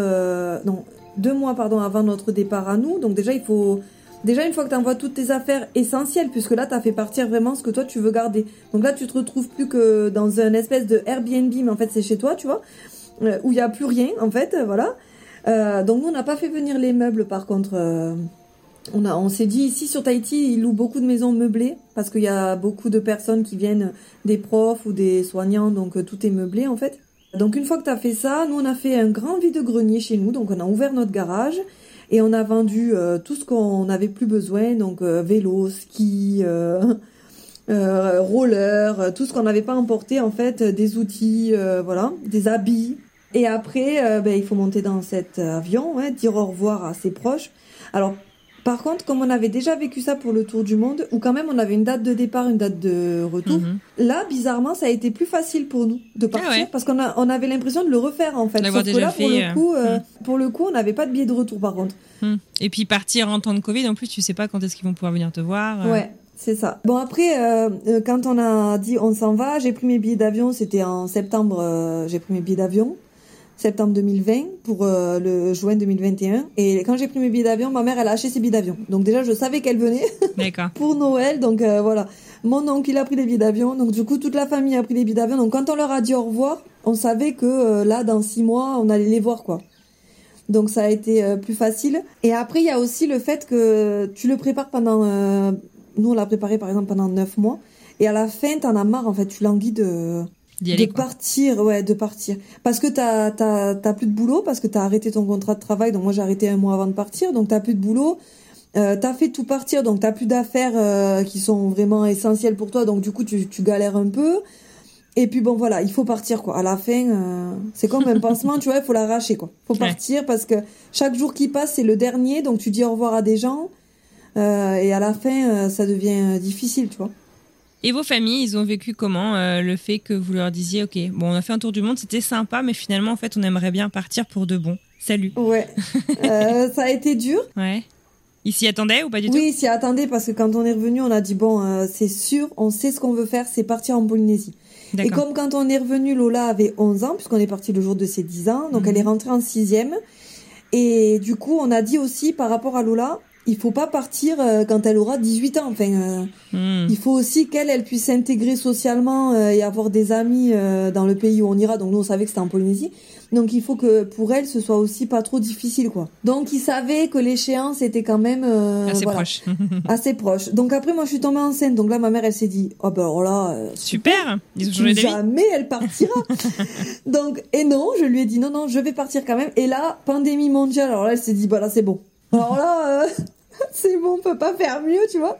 non, deux mois pardon avant notre départ à nous. Donc déjà il faut déjà une fois que tu envoies toutes tes affaires essentielles puisque là tu as fait partir vraiment ce que toi tu veux garder. Donc là tu te retrouves plus que dans un espèce de Airbnb mais en fait c'est chez toi, tu vois, euh, où il y a plus rien en fait, voilà. Euh, donc nous on n'a pas fait venir les meubles par contre euh, On, a, on s'est dit ici sur Tahiti, ils louent beaucoup de maisons meublées parce qu'il y a beaucoup de personnes qui viennent, des profs ou des soignants, donc tout est meublé en fait. Donc une fois que tu fait ça, nous on a fait un grand vide-grenier chez nous, donc on a ouvert notre garage et on a vendu tout ce qu'on n'avait plus besoin, donc vélo, ski, euh, roller, tout ce qu'on n'avait pas emporté en fait, des outils, voilà, des habits. Et après, ben, il faut monter dans cet avion, dire au revoir à ses proches. Alors par contre, comme on avait déjà vécu ça pour le tour du monde, où quand même on avait une date de départ, une date de retour, Mhm. là, bizarrement, ça a été plus facile pour nous de partir ouais. parce qu'on on avait l'impression de le refaire en fait. Sauf que déjà là, pour fait, le euh, coup, euh, mm. pour le coup, on n'avait pas de billet de retour par contre. Hmm. Et puis partir en temps de Covid, en plus, tu sais pas quand est-ce qu'ils vont pouvoir venir te voir. euh. Ouais, c'est ça. Bon après, euh, quand on a dit on s'en va, j'ai pris mes billets d'avion. C'était en septembre. euh, j'ai pris mes billets d'avion, septembre 2020 pour euh, le juin 2021. Et quand j'ai pris mes billets d'avion, ma mère elle a acheté ses billets d'avion. Donc déjà je savais qu'elle venait pour Noël. Donc euh, voilà, mon oncle il a pris les billets d'avion. Donc du coup toute la famille a pris les billets d'avion. Donc quand on leur a dit au revoir, on savait que euh, là dans six mois on allait les voir quoi. Donc ça a été euh, plus facile. Et après il y a aussi le fait que tu le prépares pendant. euh, nous on l'a préparé par exemple pendant neuf mois. Et à la fin t'en as marre en fait. Tu languis de aller, de quoi. partir, ouais, de partir. Parce que t'as t'as t'as plus de boulot, parce que t'as arrêté ton contrat de travail. Donc moi j'ai arrêté un mois avant de partir, donc t'as plus de boulot. Euh, t'as fait tout partir, donc t'as plus d'affaires euh, qui sont vraiment essentielles pour toi. Donc du coup tu tu galères un peu. Et puis bon voilà, il faut partir quoi. À la fin, euh, c'est comme un pansement, tu vois, il faut l'arracher quoi. Faut Ouais. partir parce que chaque jour qui passe c'est le dernier, donc tu dis au revoir à des gens. Euh, et à la fin, euh, ça devient euh, difficile, tu vois. Et vos familles, ils ont vécu comment euh, le fait que vous leur disiez, ok, bon, on a fait un tour du monde, c'était sympa, mais finalement, en fait, on aimerait bien partir pour de bon. Salut. Ouais, Euh, ça a été dur. Ouais. Ils s'y attendaient ou pas du tout Oui, s'y attendait parce que quand on est revenu, on a dit bon, euh, c'est sûr, on sait ce qu'on veut faire, c'est partir en Polynésie. Et comme quand on est revenu, Lola avait 11 ans, puisqu'on est parti le jour de ses 10 ans, donc Mhm. elle est rentrée en sixième. Et du coup, on a dit aussi par rapport à Lola, il faut pas partir euh, quand elle aura 18 ans. Enfin, euh, Hmm. il faut aussi qu'elle, elle puisse s'intégrer socialement euh, et avoir des amis euh, dans le pays où on ira. Donc nous, on savait que c'était en Polynésie. Donc il faut que pour elle, ce soit aussi pas trop difficile, quoi. Donc ils savaient que l'échéance était quand même Assez voilà, proche. assez proche. Donc après, moi, je suis tombée enceinte. Donc là, ma mère, elle s'est dit, oh ben alors là, Super. Ils ont jamais elle partira. Donc, et non, je lui ai dit non, non, je vais partir quand même. Et là, pandémie mondiale, alors là, elle s'est dit, bah là, c'est bon. Alors là, euh, c'est bon, on peut pas faire mieux, tu vois.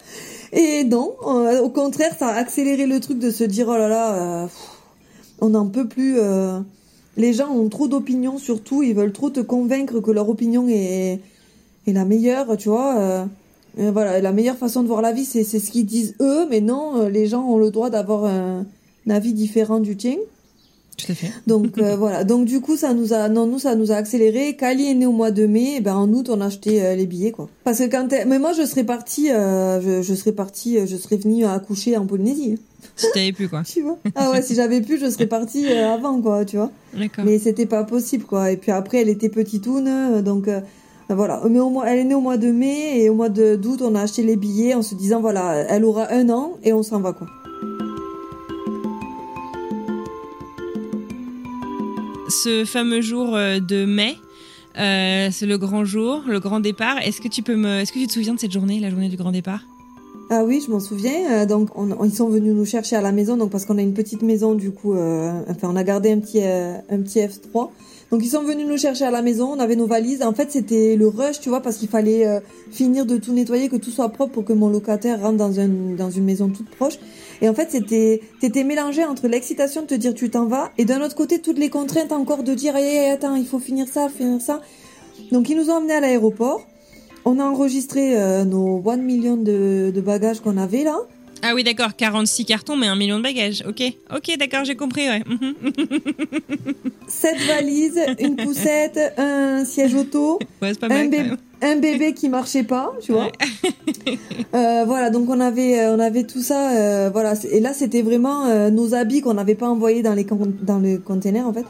Et non, euh, au contraire, ça a accéléré le truc de se dire, oh là là, euh, on n'en peut plus. euh, les gens ont trop d'opinions sur tout, ils veulent trop te convaincre que leur opinion est, est la meilleure, tu vois. voilà, la meilleure façon de voir la vie, c'est ce qu'ils disent eux, mais non, les gens ont le droit d'avoir un avis différent du tien. Tout à fait. Donc euh, voilà, donc du coup ça nous a non nous ça nous a accéléré. Kali est né au mois de mai, et ben en août on a acheté euh, les billets quoi. Parce que quand elle- mais moi je serais partie euh, je, je serais partie euh, je serais venue accoucher en Polynésie. Si t'avais pu, quoi. Tu vois Ah ouais, si j'avais pu, je serais partie euh, avant quoi, tu vois. D'accord. Mais c'était pas possible quoi. Et puis après elle était petitoune donc euh, voilà, mais au mois, elle est née au mois de mai et au mois de d'août on a acheté les billets en se disant voilà, elle aura un an et on s'en va quoi. Ce fameux jour euh, de mai, euh, c'est le grand jour, le grand départ. Est-ce que tu peux me, est-ce que tu te souviens de cette journée, la journée du grand départ? Ah oui, je m'en souviens. Euh, donc, on, ils sont venus nous chercher à la maison, donc parce qu'on a une petite maison, du coup, euh, enfin, on a gardé un petit, euh, un petit F3. Donc, ils sont venus nous chercher à la maison. On avait nos valises. En fait, c'était le rush, tu vois, parce qu'il fallait finir de tout nettoyer, que tout soit propre pour que mon locataire rentre dans dans une maison toute proche. Et en fait, c'était, t'étais mélangé entre l'excitation de te dire tu t'en vas, et d'un autre côté, toutes les contraintes encore de dire, hey, hey, attends, il faut finir ça, finir ça. Donc, ils nous ont emmenés à l'aéroport. On a enregistré euh, nos 1 million de, de bagages qu'on avait là. Ah oui, d'accord, 46 cartons, mais un million de bagages. Ok, ok, d'accord, j'ai compris, ouais. Mhm. Sept valises, une poussette, un siège auto, Ouais, c'est pas un, mal. même. Un bébé qui marchait pas, tu vois. Euh, voilà, donc on avait, euh, on avait tout ça. euh, voilà, et là c'était vraiment euh, nos habits qu'on n'avait pas envoyés dans les dans le container en fait.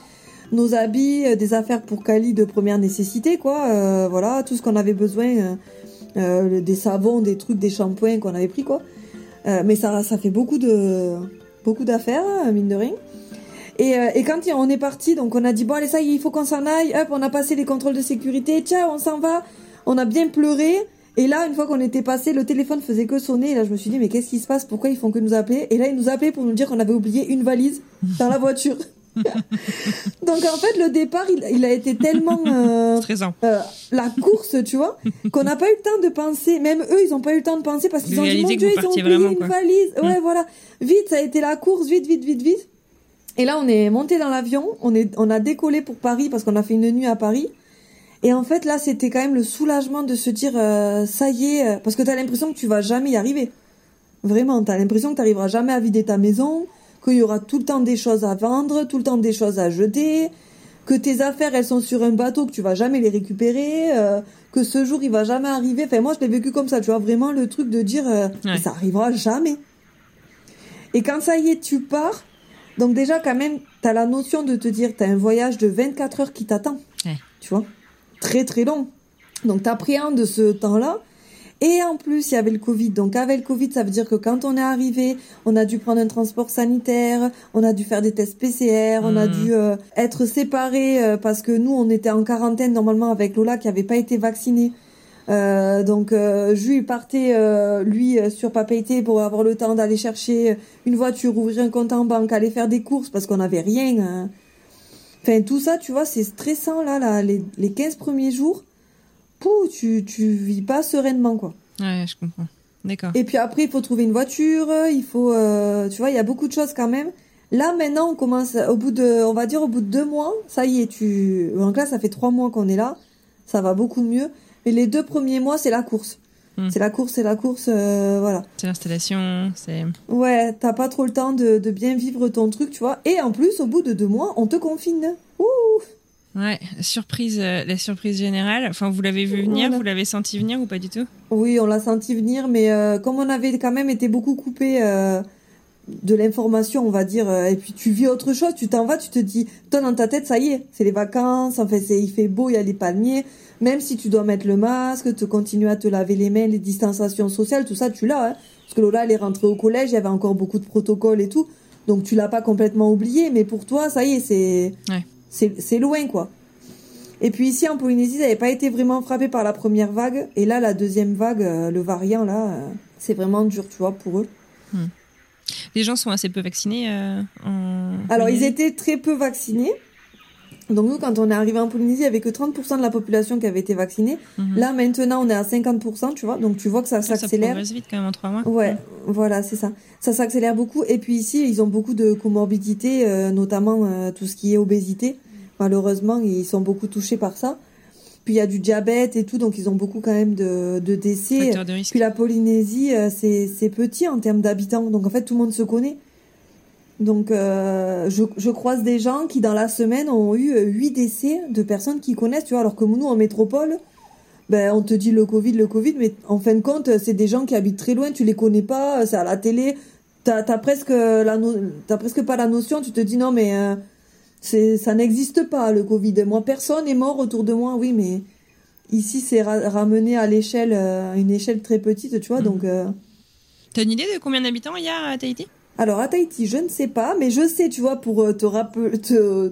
Nos habits, des affaires pour Cali de première nécessité, quoi. voilà, tout ce qu'on avait besoin, des savons, des trucs, des shampoings qu'on avait pris, quoi. Mais ça, ça fait beaucoup de, beaucoup d'affaires, hein, mine de rien. Et, euh, et quand on est parti, donc on a dit bon allez ça y est, il faut qu'on s'en aille. Hop, on a passé les contrôles de sécurité. Tiens, on s'en va. On a bien pleuré. Et là, une fois qu'on était passé, le téléphone faisait que sonner. Et là, je me suis dit, mais qu'est-ce qui se passe? Pourquoi ils font que nous appeler? Et là, ils nous appelaient pour nous dire qu'on avait oublié une valise dans la voiture. Donc en fait, le départ, il, a été tellement euh, euh, la course, tu vois, qu'on n'a pas eu le temps de penser. Même eux, ils n'ont pas eu le temps de penser parce qu'ils ont dit mon Dieu, ils ont oublié une valise. Ouais, mm. voilà. Vite, ça a été la course, vite, vite, vite, vite. Et là, on est monté dans l'avion, on est, on a décollé pour Paris parce qu'on a fait une nuit à Paris. Et en fait, là, c'était quand même le soulagement de se dire, euh, ça y est, parce que tu as l'impression que tu vas jamais y arriver. Vraiment, tu as l'impression que tu n'arriveras jamais à vider ta maison, qu'il y aura tout le temps des choses à vendre, tout le temps des choses à jeter, que tes affaires, elles sont sur un bateau, que tu vas jamais les récupérer, euh, que ce jour, il va jamais arriver. Enfin, moi, je l'ai vécu comme ça, tu vois, vraiment le truc de dire, euh, ça arrivera jamais. Et quand ça y est, tu pars, donc déjà, quand même, tu as la notion de te dire, tu as un voyage de 24 heures qui t'attend. Tu vois? Très très long. Donc de ce temps-là. Et en plus, il y avait le Covid. Donc avec le Covid, ça veut dire que quand on est arrivé, on a dû prendre un transport sanitaire, on a dû faire des tests PCR, on a hmm. dû euh, être séparés euh, parce que nous, on était en quarantaine normalement avec Lola qui avait pas été vaccinée. Euh, donc Jules partait lui sur Papeete pour avoir le temps d'aller chercher une voiture, ouvrir un compte en banque, aller faire des courses parce qu'on n'avait rien. Hein. Enfin, tout ça, tu vois, c'est stressant, là, là les, les 15 premiers jours. Pouh, tu, tu vis pas sereinement, quoi. Ouais, je comprends. D'accord. Et puis après, il faut trouver une voiture, il faut, euh, tu vois, il y a beaucoup de choses quand même. Là, maintenant, on commence, au bout de, on va dire, au bout de deux mois, ça y est, tu, donc là, ça fait trois mois qu'on est là. Ça va beaucoup mieux. Mais les deux premiers mois, c'est la course. Hmm. C'est la course, c'est la course, euh, voilà. C'est l'installation, c'est. Ouais, t'as pas trop le temps de, de, bien vivre ton truc, tu vois. Et en plus, au bout de deux mois, on te confine. Ouh Ouais, surprise, euh, la surprise générale. Enfin, vous l'avez vu venir, vous l'avez senti venir ou pas du tout? Oui, on l'a senti venir, mais euh, comme on avait quand même été beaucoup coupé de l'information, on va dire, et puis tu vis autre chose, tu t'en vas, tu te dis, toi dans ta tête, ça y est, c'est les vacances, en fait, il fait beau, il y a les palmiers, même si tu dois mettre le masque, te continuer à te laver les mains, les distanciations sociales, tout ça, tu l'as. Hein. Parce que Lola, elle est rentrée au collège, il y avait encore beaucoup de protocoles et tout. Donc tu l'as pas complètement oublié, mais pour toi, ça y est, c'est c'est loin, quoi. Et puis ici, en Polynésie, ça n'avait pas été vraiment frappé par la première vague. Et là, la deuxième vague, euh, le variant, là, euh, c'est vraiment dur, tu vois, pour eux. Hmm. Les gens sont assez peu vaccinés euh, Alors, ils étaient très peu vaccinés. Donc nous, quand on est arrivé en Polynésie, il y avait que 30% de la population qui avait été vaccinée. Mhm. Là, maintenant, on est à 50%, tu vois. Donc tu vois que ça s'accélère. Ça vite quand même en trois mois. Ouais, voilà, c'est ça. Ça s'accélère beaucoup. Et puis ici, ils ont beaucoup de comorbidités, euh, notamment euh, tout ce qui est obésité. Malheureusement, ils sont beaucoup touchés par ça. Puis il y a du diabète et tout, donc ils ont beaucoup quand même de, de décès. De Puis la Polynésie, euh, c'est petit en termes d'habitants. Donc en fait, tout le monde se connaît. Donc, euh, je, je, croise des gens qui, dans la semaine, ont eu euh, huit décès de personnes qui connaissent, tu vois, alors que nous, en métropole, ben, on te dit le Covid, le Covid, mais en fin de compte, c'est des gens qui habitent très loin, tu les connais pas, c'est à la télé, t'as as presque, la as presque pas la notion, tu te dis non, mais euh, c'est ça n'existe pas, le Covid. Moi, personne est mort autour de moi, oui, mais ici, c'est ramené à l'échelle, une échelle très petite, tu vois, mmh. donc... T'as une idée de combien d'habitants il y a à Tahiti alors à Tahiti, je ne sais pas, mais je sais, tu vois, pour euh, te rappeler, te,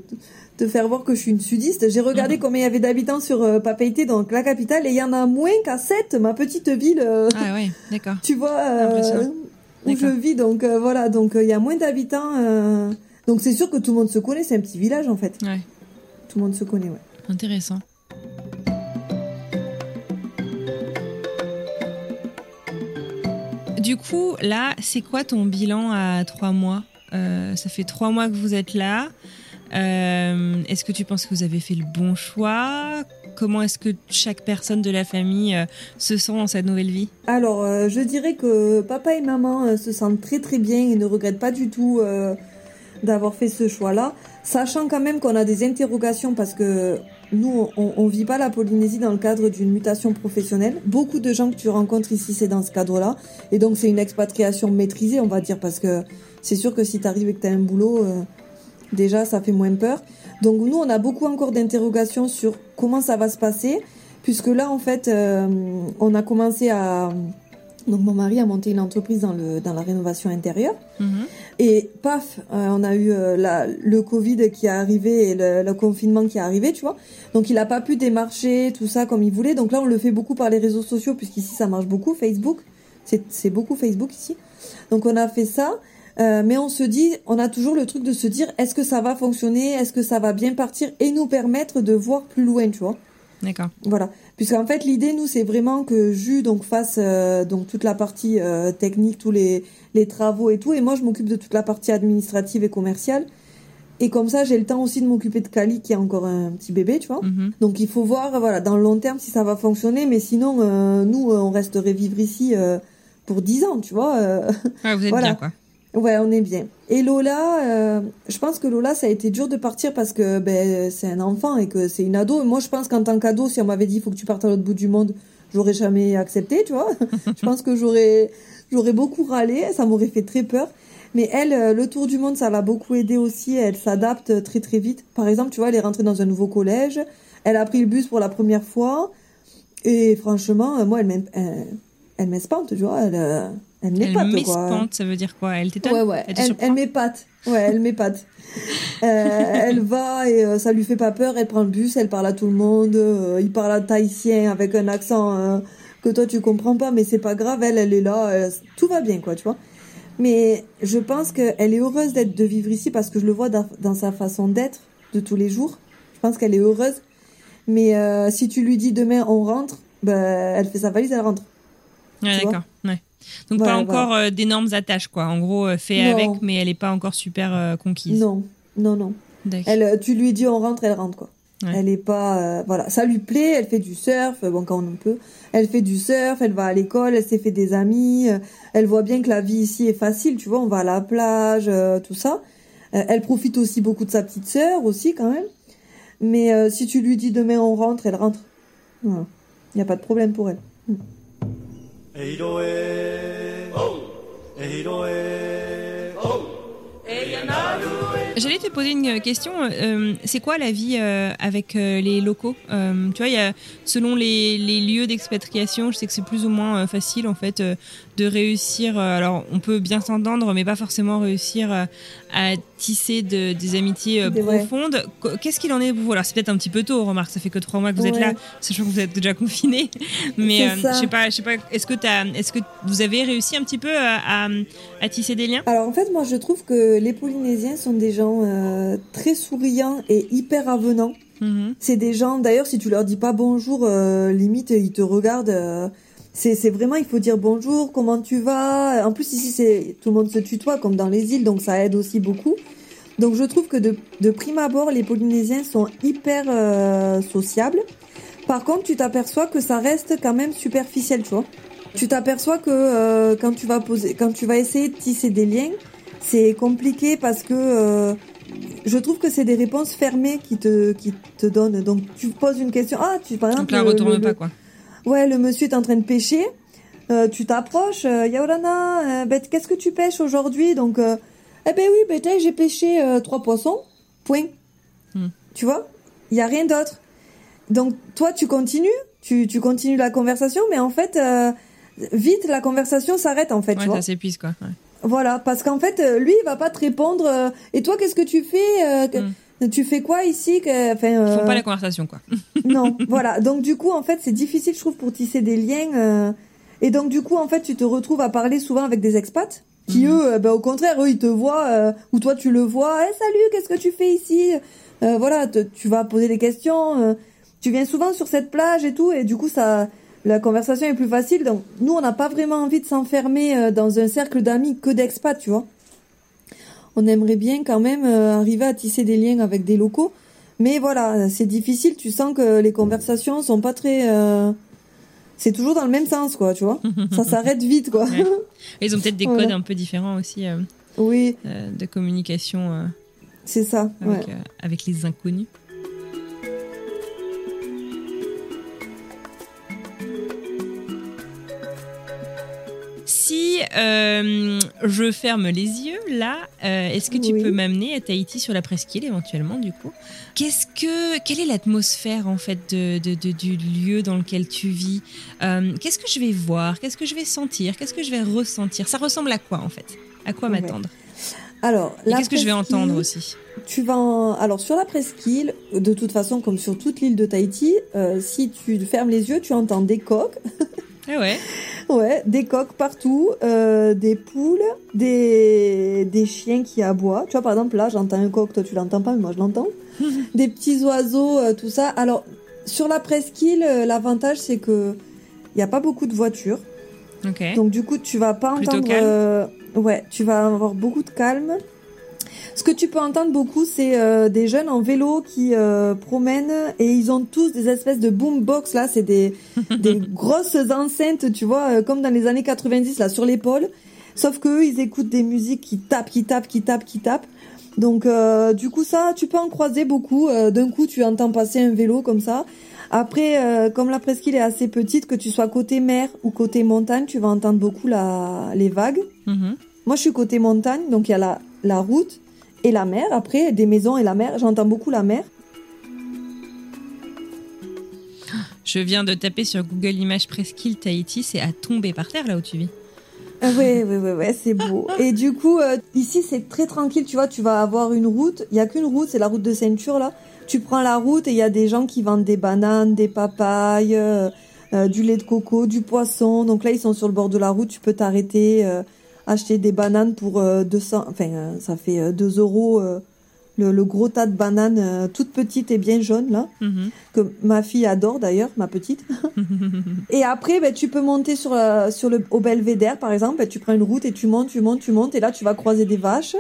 te faire voir que je suis une sudiste, j'ai regardé mhm. combien il y avait d'habitants sur euh, Papeete, donc la capitale, et il y en a moins qu'à 7, ma petite ville. Euh, ah oui, d'accord. Tu vois, euh, où je vis, donc voilà, donc il y a moins d'habitants. donc c'est sûr que tout le monde se connaît, c'est un petit village en fait. Ouais. Tout le monde se connaît, ouais. Intéressant. Du coup, là, c'est quoi ton bilan à trois mois euh, Ça fait trois mois que vous êtes là. Euh, est-ce que tu penses que vous avez fait le bon choix? Comment est-ce que chaque personne de la famille euh, se sent dans cette nouvelle vie? Alors, je dirais que papa et maman se sentent très très bien et ne regrettent pas du tout d'avoir fait ce choix-là, sachant quand même qu'on a des interrogations parce que nous, on, ne vit pas la Polynésie dans le cadre d'une mutation professionnelle. Beaucoup de gens que tu rencontres ici, c'est dans ce cadre-là. Et donc, c'est une expatriation maîtrisée, on va dire, parce que c'est sûr que si tu arrives et que tu as un boulot, euh, déjà, ça fait moins peur. Donc, nous, on a beaucoup encore d'interrogations sur comment ça va se passer, puisque là, en fait, euh, on a commencé à, Donc mon mari a monté une entreprise dans, le, dans la rénovation intérieure. Mhm. Et paf, euh, on a eu euh, la, le Covid qui est arrivé et le, le confinement qui est arrivé, tu vois. Donc il a pas pu démarcher tout ça comme il voulait. Donc là, on le fait beaucoup par les réseaux sociaux, puisqu'ici ça marche beaucoup, Facebook. C'est c'est beaucoup Facebook ici. Donc on a fait ça. Euh, mais on se dit, on a toujours le truc de se dire, est-ce que ça va fonctionner, est-ce que ça va bien partir? Et nous permettre de voir plus loin, tu vois. D'accord. Voilà. Puisqu'en fait, l'idée, nous, c'est vraiment que Jus donc fasse euh, donc toute la partie euh, technique, tous les, les travaux et tout, et moi, je m'occupe de toute la partie administrative et commerciale. Et comme ça, j'ai le temps aussi de m'occuper de Kali, qui est encore un petit bébé, tu vois. Mhm. Donc, il faut voir, voilà, dans le long terme, si ça va fonctionner. Mais sinon, euh, nous, euh, on resterait vivre ici euh, pour 10 ans, tu vois. euh. Ouais, vous êtes Voilà. bien, quoi. Ouais, on est bien. Et Lola, euh, je pense que Lola, ça a été dur de partir parce que ben c'est un enfant et que c'est une ado. Moi, je pense qu'en tant qu'ado, si on m'avait dit il faut que tu partes à l'autre bout du monde, j'aurais jamais accepté, tu vois. je pense que j'aurais j'aurais beaucoup râlé, ça m'aurait fait très peur. Mais elle, euh, le tour du monde, ça l'a beaucoup aidé aussi. Elle s'adapte très très vite. Par exemple, tu vois, elle est rentrée dans un nouveau collège. Elle a pris le bus pour la première fois. Et franchement, euh, moi, elle elle m'espante, tu vois. Elle, euh, elle Elle m'épate, quoi. ça veut dire quoi? Elle t'étonne? Ouais, ouais. Elle Elle, elle m'épate. Ouais, elle m'épate. Euh, elle va et euh, ça lui fait pas peur. Elle prend le bus, elle parle à tout le monde. euh, il parle à tahitien avec un accent euh, que toi tu comprends pas, mais c'est pas grave. Elle, elle est là. euh, tout va bien, quoi, tu vois. Mais je pense qu'elle est heureuse d'être de vivre ici parce que je le vois dans, dans sa façon d'être de tous les jours. Je pense qu'elle est heureuse. Mais euh, si tu lui dis demain on rentre, ben, elle fait sa valise, elle rentre. Ouais, d'accord. Ouais. Donc voilà, pas encore euh, d'énormes attaches, quoi. En gros, euh, fait avec, mais elle n'est pas encore super euh, conquise. Non, non, non. Elle, tu lui dis on rentre, elle rentre, quoi. Elle est pas, voilà, ça lui plaît. Elle fait du surf, bon quand on en peut. Elle fait du surf, elle va à l'école, elle s'est fait des amis. elle voit bien que la vie ici est facile, tu vois. On va à la plage, tout ça. elle profite aussi beaucoup de sa petite sœur aussi quand même. Mais si tu lui dis demain on rentre, elle rentre. Il n'y a pas de problème pour elle. Hmm. J'allais te poser une question. euh, c'est quoi la vie euh, avec euh, les locaux Euh, Tu vois, il y a, selon les, les lieux d'expatriation, je sais que c'est plus ou moins euh, facile en fait euh, de réussir. euh, alors, on peut bien s'entendre, mais pas forcément réussir euh, à tisser de- des amitiés euh, profondes. Qu- Qu'est-ce qu'il en est pour vous? Alors, c'est peut-être un petit peu tôt. Remarque, ça fait que trois mois que vous êtes là, sachant que vous êtes déjà confiné. Mais euh, je sais pas, je sais pas. Est-ce que est-ce que vous avez réussi un petit peu à, à, à tisser des liens? Alors en fait, moi je trouve que les Polynésiens sont des gens euh, très souriants et hyper avenants. Mhm. C'est des gens, d'ailleurs, si tu leur dis pas bonjour, euh, limite, ils te regardent. C'est, c'est vraiment, il faut dire bonjour, comment tu vas? En plus, ici, c'est tout le monde se tutoie, comme dans les îles, donc ça aide aussi beaucoup. Donc, je trouve que de, de prime abord, les Polynésiens sont hyper euh, sociables. Par contre, tu t'aperçois que ça reste quand même superficiel, tu vois. Tu t'aperçois que euh, quand tu vas poser, quand tu vas essayer de tisser des liens, c'est compliqué parce que euh, je trouve que c'est des réponses fermées qui te qui te donnent. Donc tu poses une question. Ah, tu par Donc exemple. là, le- retourne le- pas quoi. Ouais, le monsieur est en train de pêcher. Euh, tu t'approches. Euh, Yaorana, euh, ben, qu'est-ce que tu pêches aujourd'hui? Donc, euh, eh ben oui, ben j'ai pêché euh, trois poissons. Point. Hmm. Tu vois? Il y a rien d'autre. Donc toi, tu continues. Tu tu continues la conversation, mais en fait. euh, Vite, la conversation s'arrête en fait, tu Ouais, vois. ça s'épuise quoi. Ouais. Voilà, parce qu'en fait, lui, il va pas te répondre. euh, et toi, qu'est-ce que tu fais euh, que- Tu fais quoi ici que, enfin, Ils font euh, pas la conversation quoi. Non, voilà. Donc du coup, en fait, c'est difficile, je trouve, pour tisser des liens. euh, et donc du coup, en fait, tu te retrouves à parler souvent avec des expats qui eux, euh, ben, au contraire, eux, ils te voient euh, ou toi, tu le vois. Eh salut, qu'est-ce que tu fais ici? Voilà, te- tu vas poser des questions. tu viens souvent sur cette plage et tout, et du coup, ça, la conversation est plus facile. Donc nous, on n'a pas vraiment envie de s'enfermer dans un cercle d'amis que d'expats, tu vois. On aimerait bien quand même euh, arriver à tisser des liens avec des locaux. Mais voilà, c'est difficile. Tu sens que les conversations sont pas très. euh, C'est toujours dans le même sens, quoi, tu vois. Ça s'arrête vite, quoi. Ouais. Ils ont peut-être des Voilà. codes un peu différents aussi euh, oui, euh, de communication c'est ça. Avec les inconnus. Si euh, je ferme les yeux là. Euh, Est-ce que tu Oui. peux m'amener à Tahiti sur la presqu'île éventuellement du coup? Qu'est-ce que quelle est l'atmosphère en fait de, de- de- du lieu dans lequel tu vis? Euh, Qu'est-ce que je vais voir? Qu'est-ce que je vais sentir? Qu'est-ce que je vais ressentir? Ça ressemble à quoi en fait? À quoi Ouais. m'attendre? Alors, qu'est-ce que je vais entendre aussi? Tu vas en- alors sur la presqu'île, de toute façon comme sur toute l'île de Tahiti, euh, si tu fermes les yeux, tu entends des coqs, Ah ouais. ouais, des coqs partout, euh, des poules, des des chiens qui aboient. Tu vois par exemple là, j'entends un coq, toi tu l'entends pas, mais moi je l'entends. des petits oiseaux, euh, tout ça. Alors sur la presqu'île, euh, l'avantage c'est que il y a pas beaucoup de voitures. Ok. Donc du coup, tu vas pas Plutôt entendre. euh, ouais, tu vas avoir beaucoup de calme. Ce que tu peux entendre beaucoup, c'est euh, des jeunes en vélo qui euh, promènent et ils ont tous des espèces de boombox là, c'est des des grosses enceintes, tu vois, euh, comme dans les années 90 là sur l'épaule. Sauf que eux, ils écoutent des musiques qui tapent, qui tapent, qui tapent, qui tapent. Donc euh, du coup ça, tu peux en croiser beaucoup. Euh, D'un coup, tu entends passer un vélo comme ça. Après, euh, comme la presqu'île est assez petite, que tu sois côté mer ou côté montagne, tu vas entendre beaucoup la, les vagues. Mhm. Moi, je suis côté montagne, donc il y a la, la route et la mer. Après, des maisons et la mer. J'entends beaucoup la mer. Je viens de taper sur Google Images presqu'île Tahiti, c'est à tomber par terre là où tu vis. Ah ouais, ouais, ouais, c'est beau. Et du coup, euh, ici, c'est très tranquille. Tu vois, tu vas avoir une route. Il y a qu'une route, c'est la route de ceinture là. Tu prends la route et il y a des gens qui vendent des bananes, des papayes, euh, euh, du lait de coco, du poisson. Donc là, ils sont sur le bord de la route. Tu peux t'arrêter, acheter des bananes pour euh, 200. Enfin, euh, ça fait euh, 2 euros. euh, le, le gros tas de bananes euh, toutes petites et bien jaunes là Mhm. que ma fille adore d'ailleurs, ma petite. et après, ben, tu peux monter sur, la- sur le, au belvédère, par exemple. Ben, tu prends une route et tu montes, tu montes, tu montes. Et là, tu vas croiser des vaches.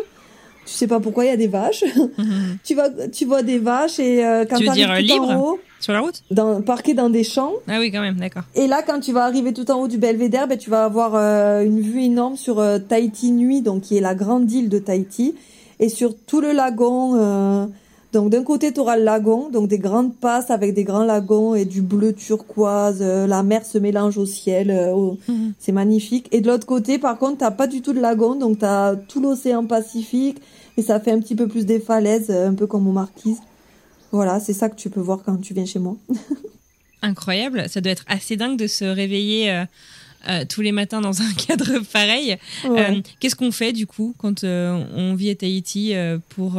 Tu sais pas pourquoi il y a des vaches. Mhm. tu, vas, tu vois des vaches et euh, quand Tu veux dire, en haut, Sur la route dans, parqué dans des champs. Ah oui, quand même, d'accord. Et là, quand tu vas arriver tout en haut du belvédère, ben, tu vas avoir euh, une vue énorme sur euh, Tahiti Nuit, donc qui est la grande île de Tahiti, et sur tout le lagon. euh, donc d'un côté, tu auras le lagon, donc des grandes passes avec des grands lagons et du bleu turquoise. euh, la mer se mélange au ciel, euh, Mhm. c'est magnifique. Et de l'autre côté, par contre, t'as pas du tout de lagon, donc t'as tout l'océan Pacifique et ça fait un petit peu plus des falaises, euh, un peu comme aux Marquises. Voilà, c'est ça que tu peux voir quand tu viens chez moi. Incroyable, ça doit être assez dingue de se réveiller euh, euh, tous les matins dans un cadre pareil. Ouais. Euh, Qu'est-ce qu'on fait du coup quand on vit à Tahiti pour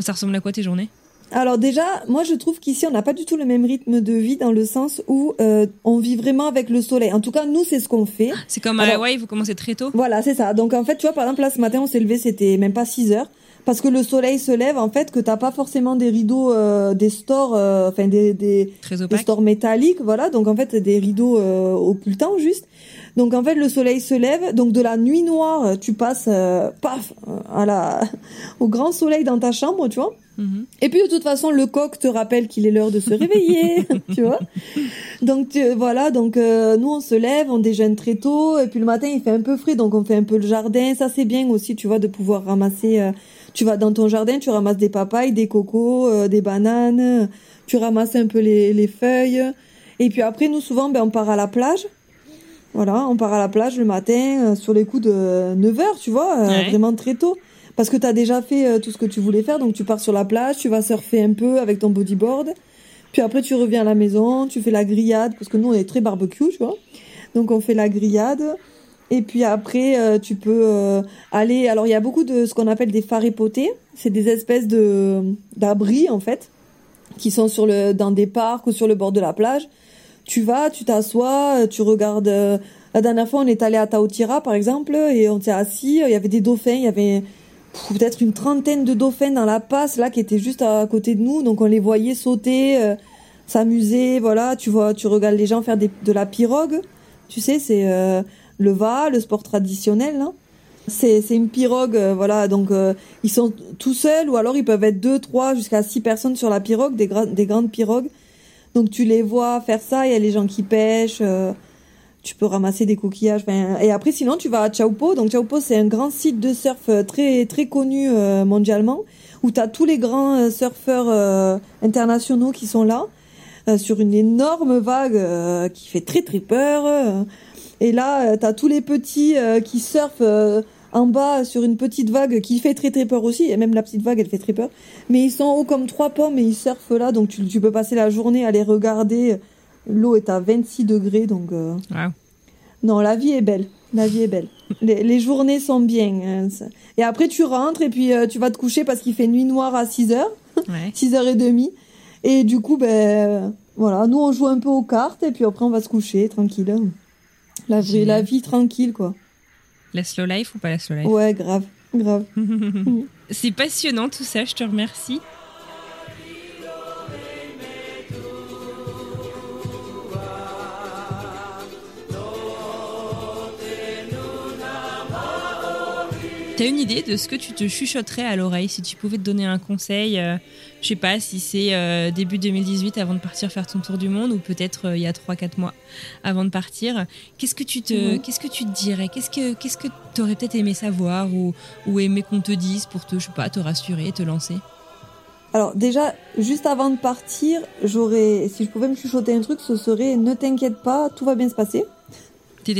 Ça ressemble à quoi tes journées? Alors déjà, moi je trouve qu'ici on n'a pas du tout le même rythme de vie dans le sens où euh, on vit vraiment avec le soleil. En tout cas, nous c'est ce qu'on fait. C'est comme à Hawaï, vous commencez très tôt? Voilà, c'est ça. Donc en fait, tu vois, par exemple, là ce matin on s'est levé, c'était même pas 6 heures. Parce que le soleil se lève, en fait, que t'as pas forcément des rideaux, euh, des stores, euh, enfin des, des, stores métalliques, voilà. Donc en fait, des rideaux euh, occultants juste. Donc en fait, le soleil se lève. Donc de la nuit noire, tu passes, euh, paf, à la, au grand soleil dans ta chambre, tu vois. Mhm. Et puis de toute façon, le coq te rappelle qu'il est l'heure de se réveiller, tu vois. Donc tu- voilà, donc euh, nous on se lève, on déjeune très tôt, et puis le matin il fait un peu frais, donc on fait un peu le jardin. Ça c'est bien aussi, tu vois, de pouvoir ramasser. Tu vas dans ton jardin, tu ramasses des papayes, des cocos, euh, des bananes, tu ramasses un peu les, les feuilles. Et puis après, nous souvent, ben on part à la plage. Voilà, on part à la plage le matin euh, sur les coups de 9 heures, tu vois, euh, Ouais. vraiment très tôt. Parce que tu as déjà fait euh, tout ce que tu voulais faire, donc tu pars sur la plage, tu vas surfer un peu avec ton bodyboard. Puis après, tu reviens à la maison, tu fais la grillade, parce que nous, on est très barbecue, tu vois. Donc on fait la grillade. Et puis après, euh, tu peux euh, aller... Alors il y a beaucoup de ce qu'on appelle des phares épotés. C'est des espèces de d'abris, en fait, qui sont sur le dans des parcs ou sur le bord de la plage. Tu vas, tu t'assois, euh, tu regardes... euh, La dernière fois, on est allé à Taotira, par exemple, et on s'est assis, il y avait des dauphins, il y avait peut-être une trentaine de dauphins dans la passe, là, qui étaient juste à côté de nous, donc on les voyait sauter, euh, s'amuser, voilà, tu vois, tu regardes les gens faire des, de la pirogue, tu sais, c'est euh, le va, le sport traditionnel, là. C'est, une pirogue, euh, voilà, donc euh, ils sont tout seuls, ou alors ils peuvent être deux, trois, jusqu'à six personnes sur la pirogue, des, gra- des grandes pirogues. Donc tu les vois faire ça, il y a les gens qui pêchent, euh, tu peux ramasser des coquillages. Et après, sinon, tu vas à Chaupo. Donc Chaupo, c'est un grand site de surf euh, très très connu euh, mondialement, où tu as tous les grands surfeurs internationaux qui sont là, sur une énorme vague qui fait très très peur. Euh. Et là, tu t'as tous les petits qui surfent en bas sur une petite vague qui fait très très peur aussi. Et même la petite vague, elle fait très peur. Mais ils sont hauts comme trois pommes et ils surfent là. Donc tu, tu peux passer la journée à les regarder. L'eau est à 26 degrés. Donc. Non, la vie est belle. La vie est belle. Les, les journées sont bien. Hein, et après, tu rentres et puis euh, tu vas te coucher parce qu'il fait nuit noire à 6 h 6h30. Et du coup, ben, voilà, nous on joue un peu aux cartes et puis après on va se coucher tranquille. La vie, la vie tranquille, quoi. La slow life ou pas la slow life? Ouais, grave, grave. C'est passionnant tout ça, je te remercie. T'as une idée de ce que tu te chuchoterais à l'oreille si tu pouvais te donner un conseil euh, Je sais pas si c'est euh, début 2018 avant de partir faire ton tour du monde ou peut-être euh, il y a 3-4 mois avant de partir. Qu'est-ce que tu te, mhm. qu'est-ce que tu te dirais? Qu'est-ce que, qu'est-ce que t'aurais peut-être aimé savoir ou, ou aimé qu'on te dise pour te, je sais pas, te rassurer, te lancer? Alors déjà, juste avant de partir, j'aurais, si je pouvais me chuchoter un truc, ce serait ne t'inquiète pas, tout va bien se passer.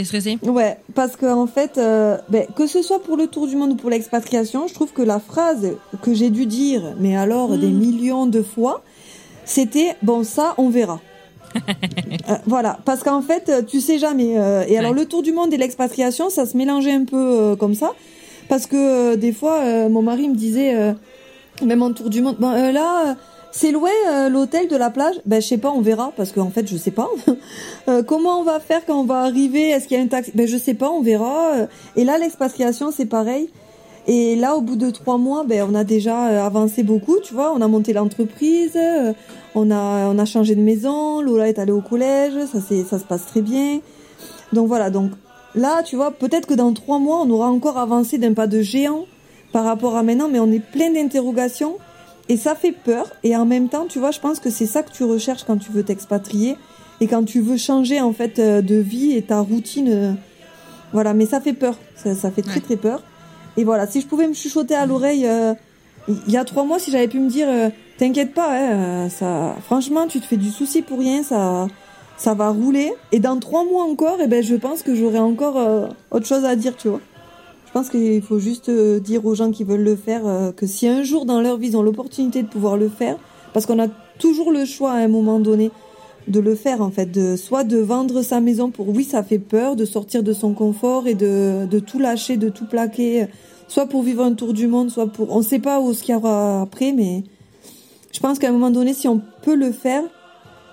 Stressée Ouais, parce que en fait, euh, ben, que ce soit pour le tour du monde ou pour l'expatriation, je trouve que la phrase que j'ai dû dire, mais alors des hmm. millions de fois, c'était bon ça, on verra. Euh, voilà, parce qu'en fait, tu sais jamais. Euh, et alors le tour du monde et l'expatriation, ça se mélangeait un peu comme ça, parce que des fois, mon mari me disait, même en tour du monde, bon là c'est loin euh, l'hôtel de la plage? Ben je sais pas, on verra parce qu'en fait je sais pas. Euh, comment on va faire quand on va arriver? Est-ce qu'il y a un taxi? Ben je sais pas, on verra. Et là l'expatriation c'est pareil. Et là au bout de trois mois, ben on a déjà euh, avancé beaucoup, tu vois. On a monté l'entreprise, on a on a changé de maison. Lola est allée au collège, ça c'est ça se passe très bien. Donc voilà, donc là tu vois, peut-être que dans trois mois on aura encore avancé d'un pas de géant par rapport à maintenant, mais on est plein d'interrogations. Et ça fait peur. Et en même temps, tu vois, je pense que c'est ça que tu recherches quand tu veux t'expatrier et quand tu veux changer en fait euh, de vie et ta routine. Euh, voilà, mais ça fait peur. Ça, fait très très peur. Et voilà, si je pouvais me chuchoter à l'oreille, euh, il y a trois mois, si j'avais pu me dire, t'inquiète pas, hein, ça, franchement, tu te fais du souci pour rien, ça, ça va rouler. Et dans trois mois encore, et eh ben, je pense que j'aurai encore autre chose à dire, tu vois. Je pense qu'il faut juste euh, dire aux gens qui veulent le faire euh, que si un jour dans leur vie ils ont l'opportunité de pouvoir le faire, parce qu'on a toujours le choix à un moment donné de le faire en fait, de soit de vendre sa maison pour oui ça fait peur, de sortir de son confort et de, de tout lâcher, de tout plaquer, soit pour vivre un tour du monde, soit pour on ne sait pas où ce qu'il y aura après, mais je pense qu'à un moment donné si on peut le faire,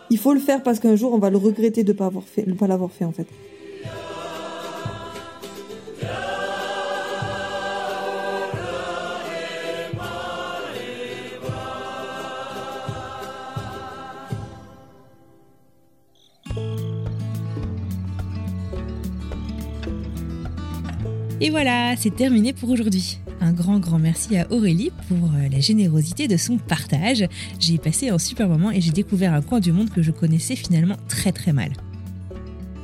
il faut le faire parce qu'un jour on va le regretter de fait, de pas l'avoir fait en fait. Et voilà, c'est terminé pour aujourd'hui. Un grand grand merci à Aurélie pour euh, la générosité de son partage. J'ai passé un super moment et j'ai découvert un coin du monde que je connaissais finalement très très mal.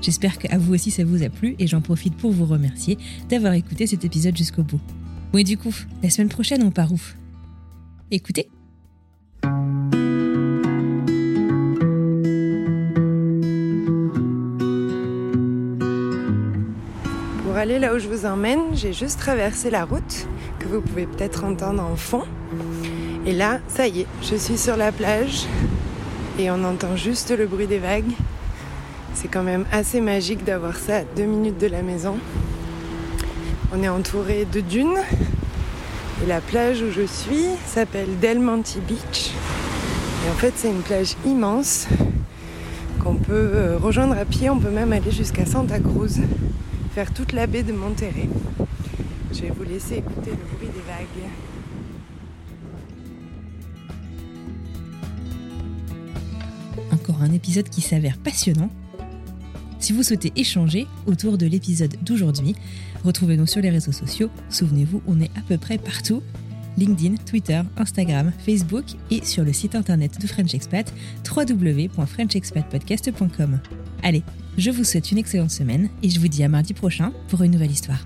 J'espère qu'à vous aussi ça vous a plu et j'en profite pour vous remercier d'avoir écouté cet épisode jusqu'au bout. Et du coup, la semaine prochaine on part où? Écoutez aller là où je vous emmène, j'ai juste traversé la route que vous pouvez peut-être entendre en fond. Et là, ça y est, je suis sur la plage et on entend juste le bruit des vagues. C'est quand même assez magique d'avoir ça à deux minutes de la maison. On est entouré de dunes et la plage où je suis s'appelle Del Monte Beach. Et en fait, c'est une plage immense qu'on peut euh, rejoindre à pied. On peut même aller jusqu'à Santa Cruz faire toute la baie de Monterrey. Je vais vous laisser écouter le bruit des vagues. Encore un épisode qui s'avère passionnant. Si vous souhaitez échanger autour de l'épisode d'aujourd'hui, retrouvez-nous sur les réseaux sociaux. Souvenez-vous, on est à peu près partout. LinkedIn, Twitter, Instagram, Facebook et sur le site internet de French Expat, www.frenchexpatpodcast.com. Allez, je vous souhaite une excellente semaine et je vous dis à mardi prochain pour une nouvelle histoire.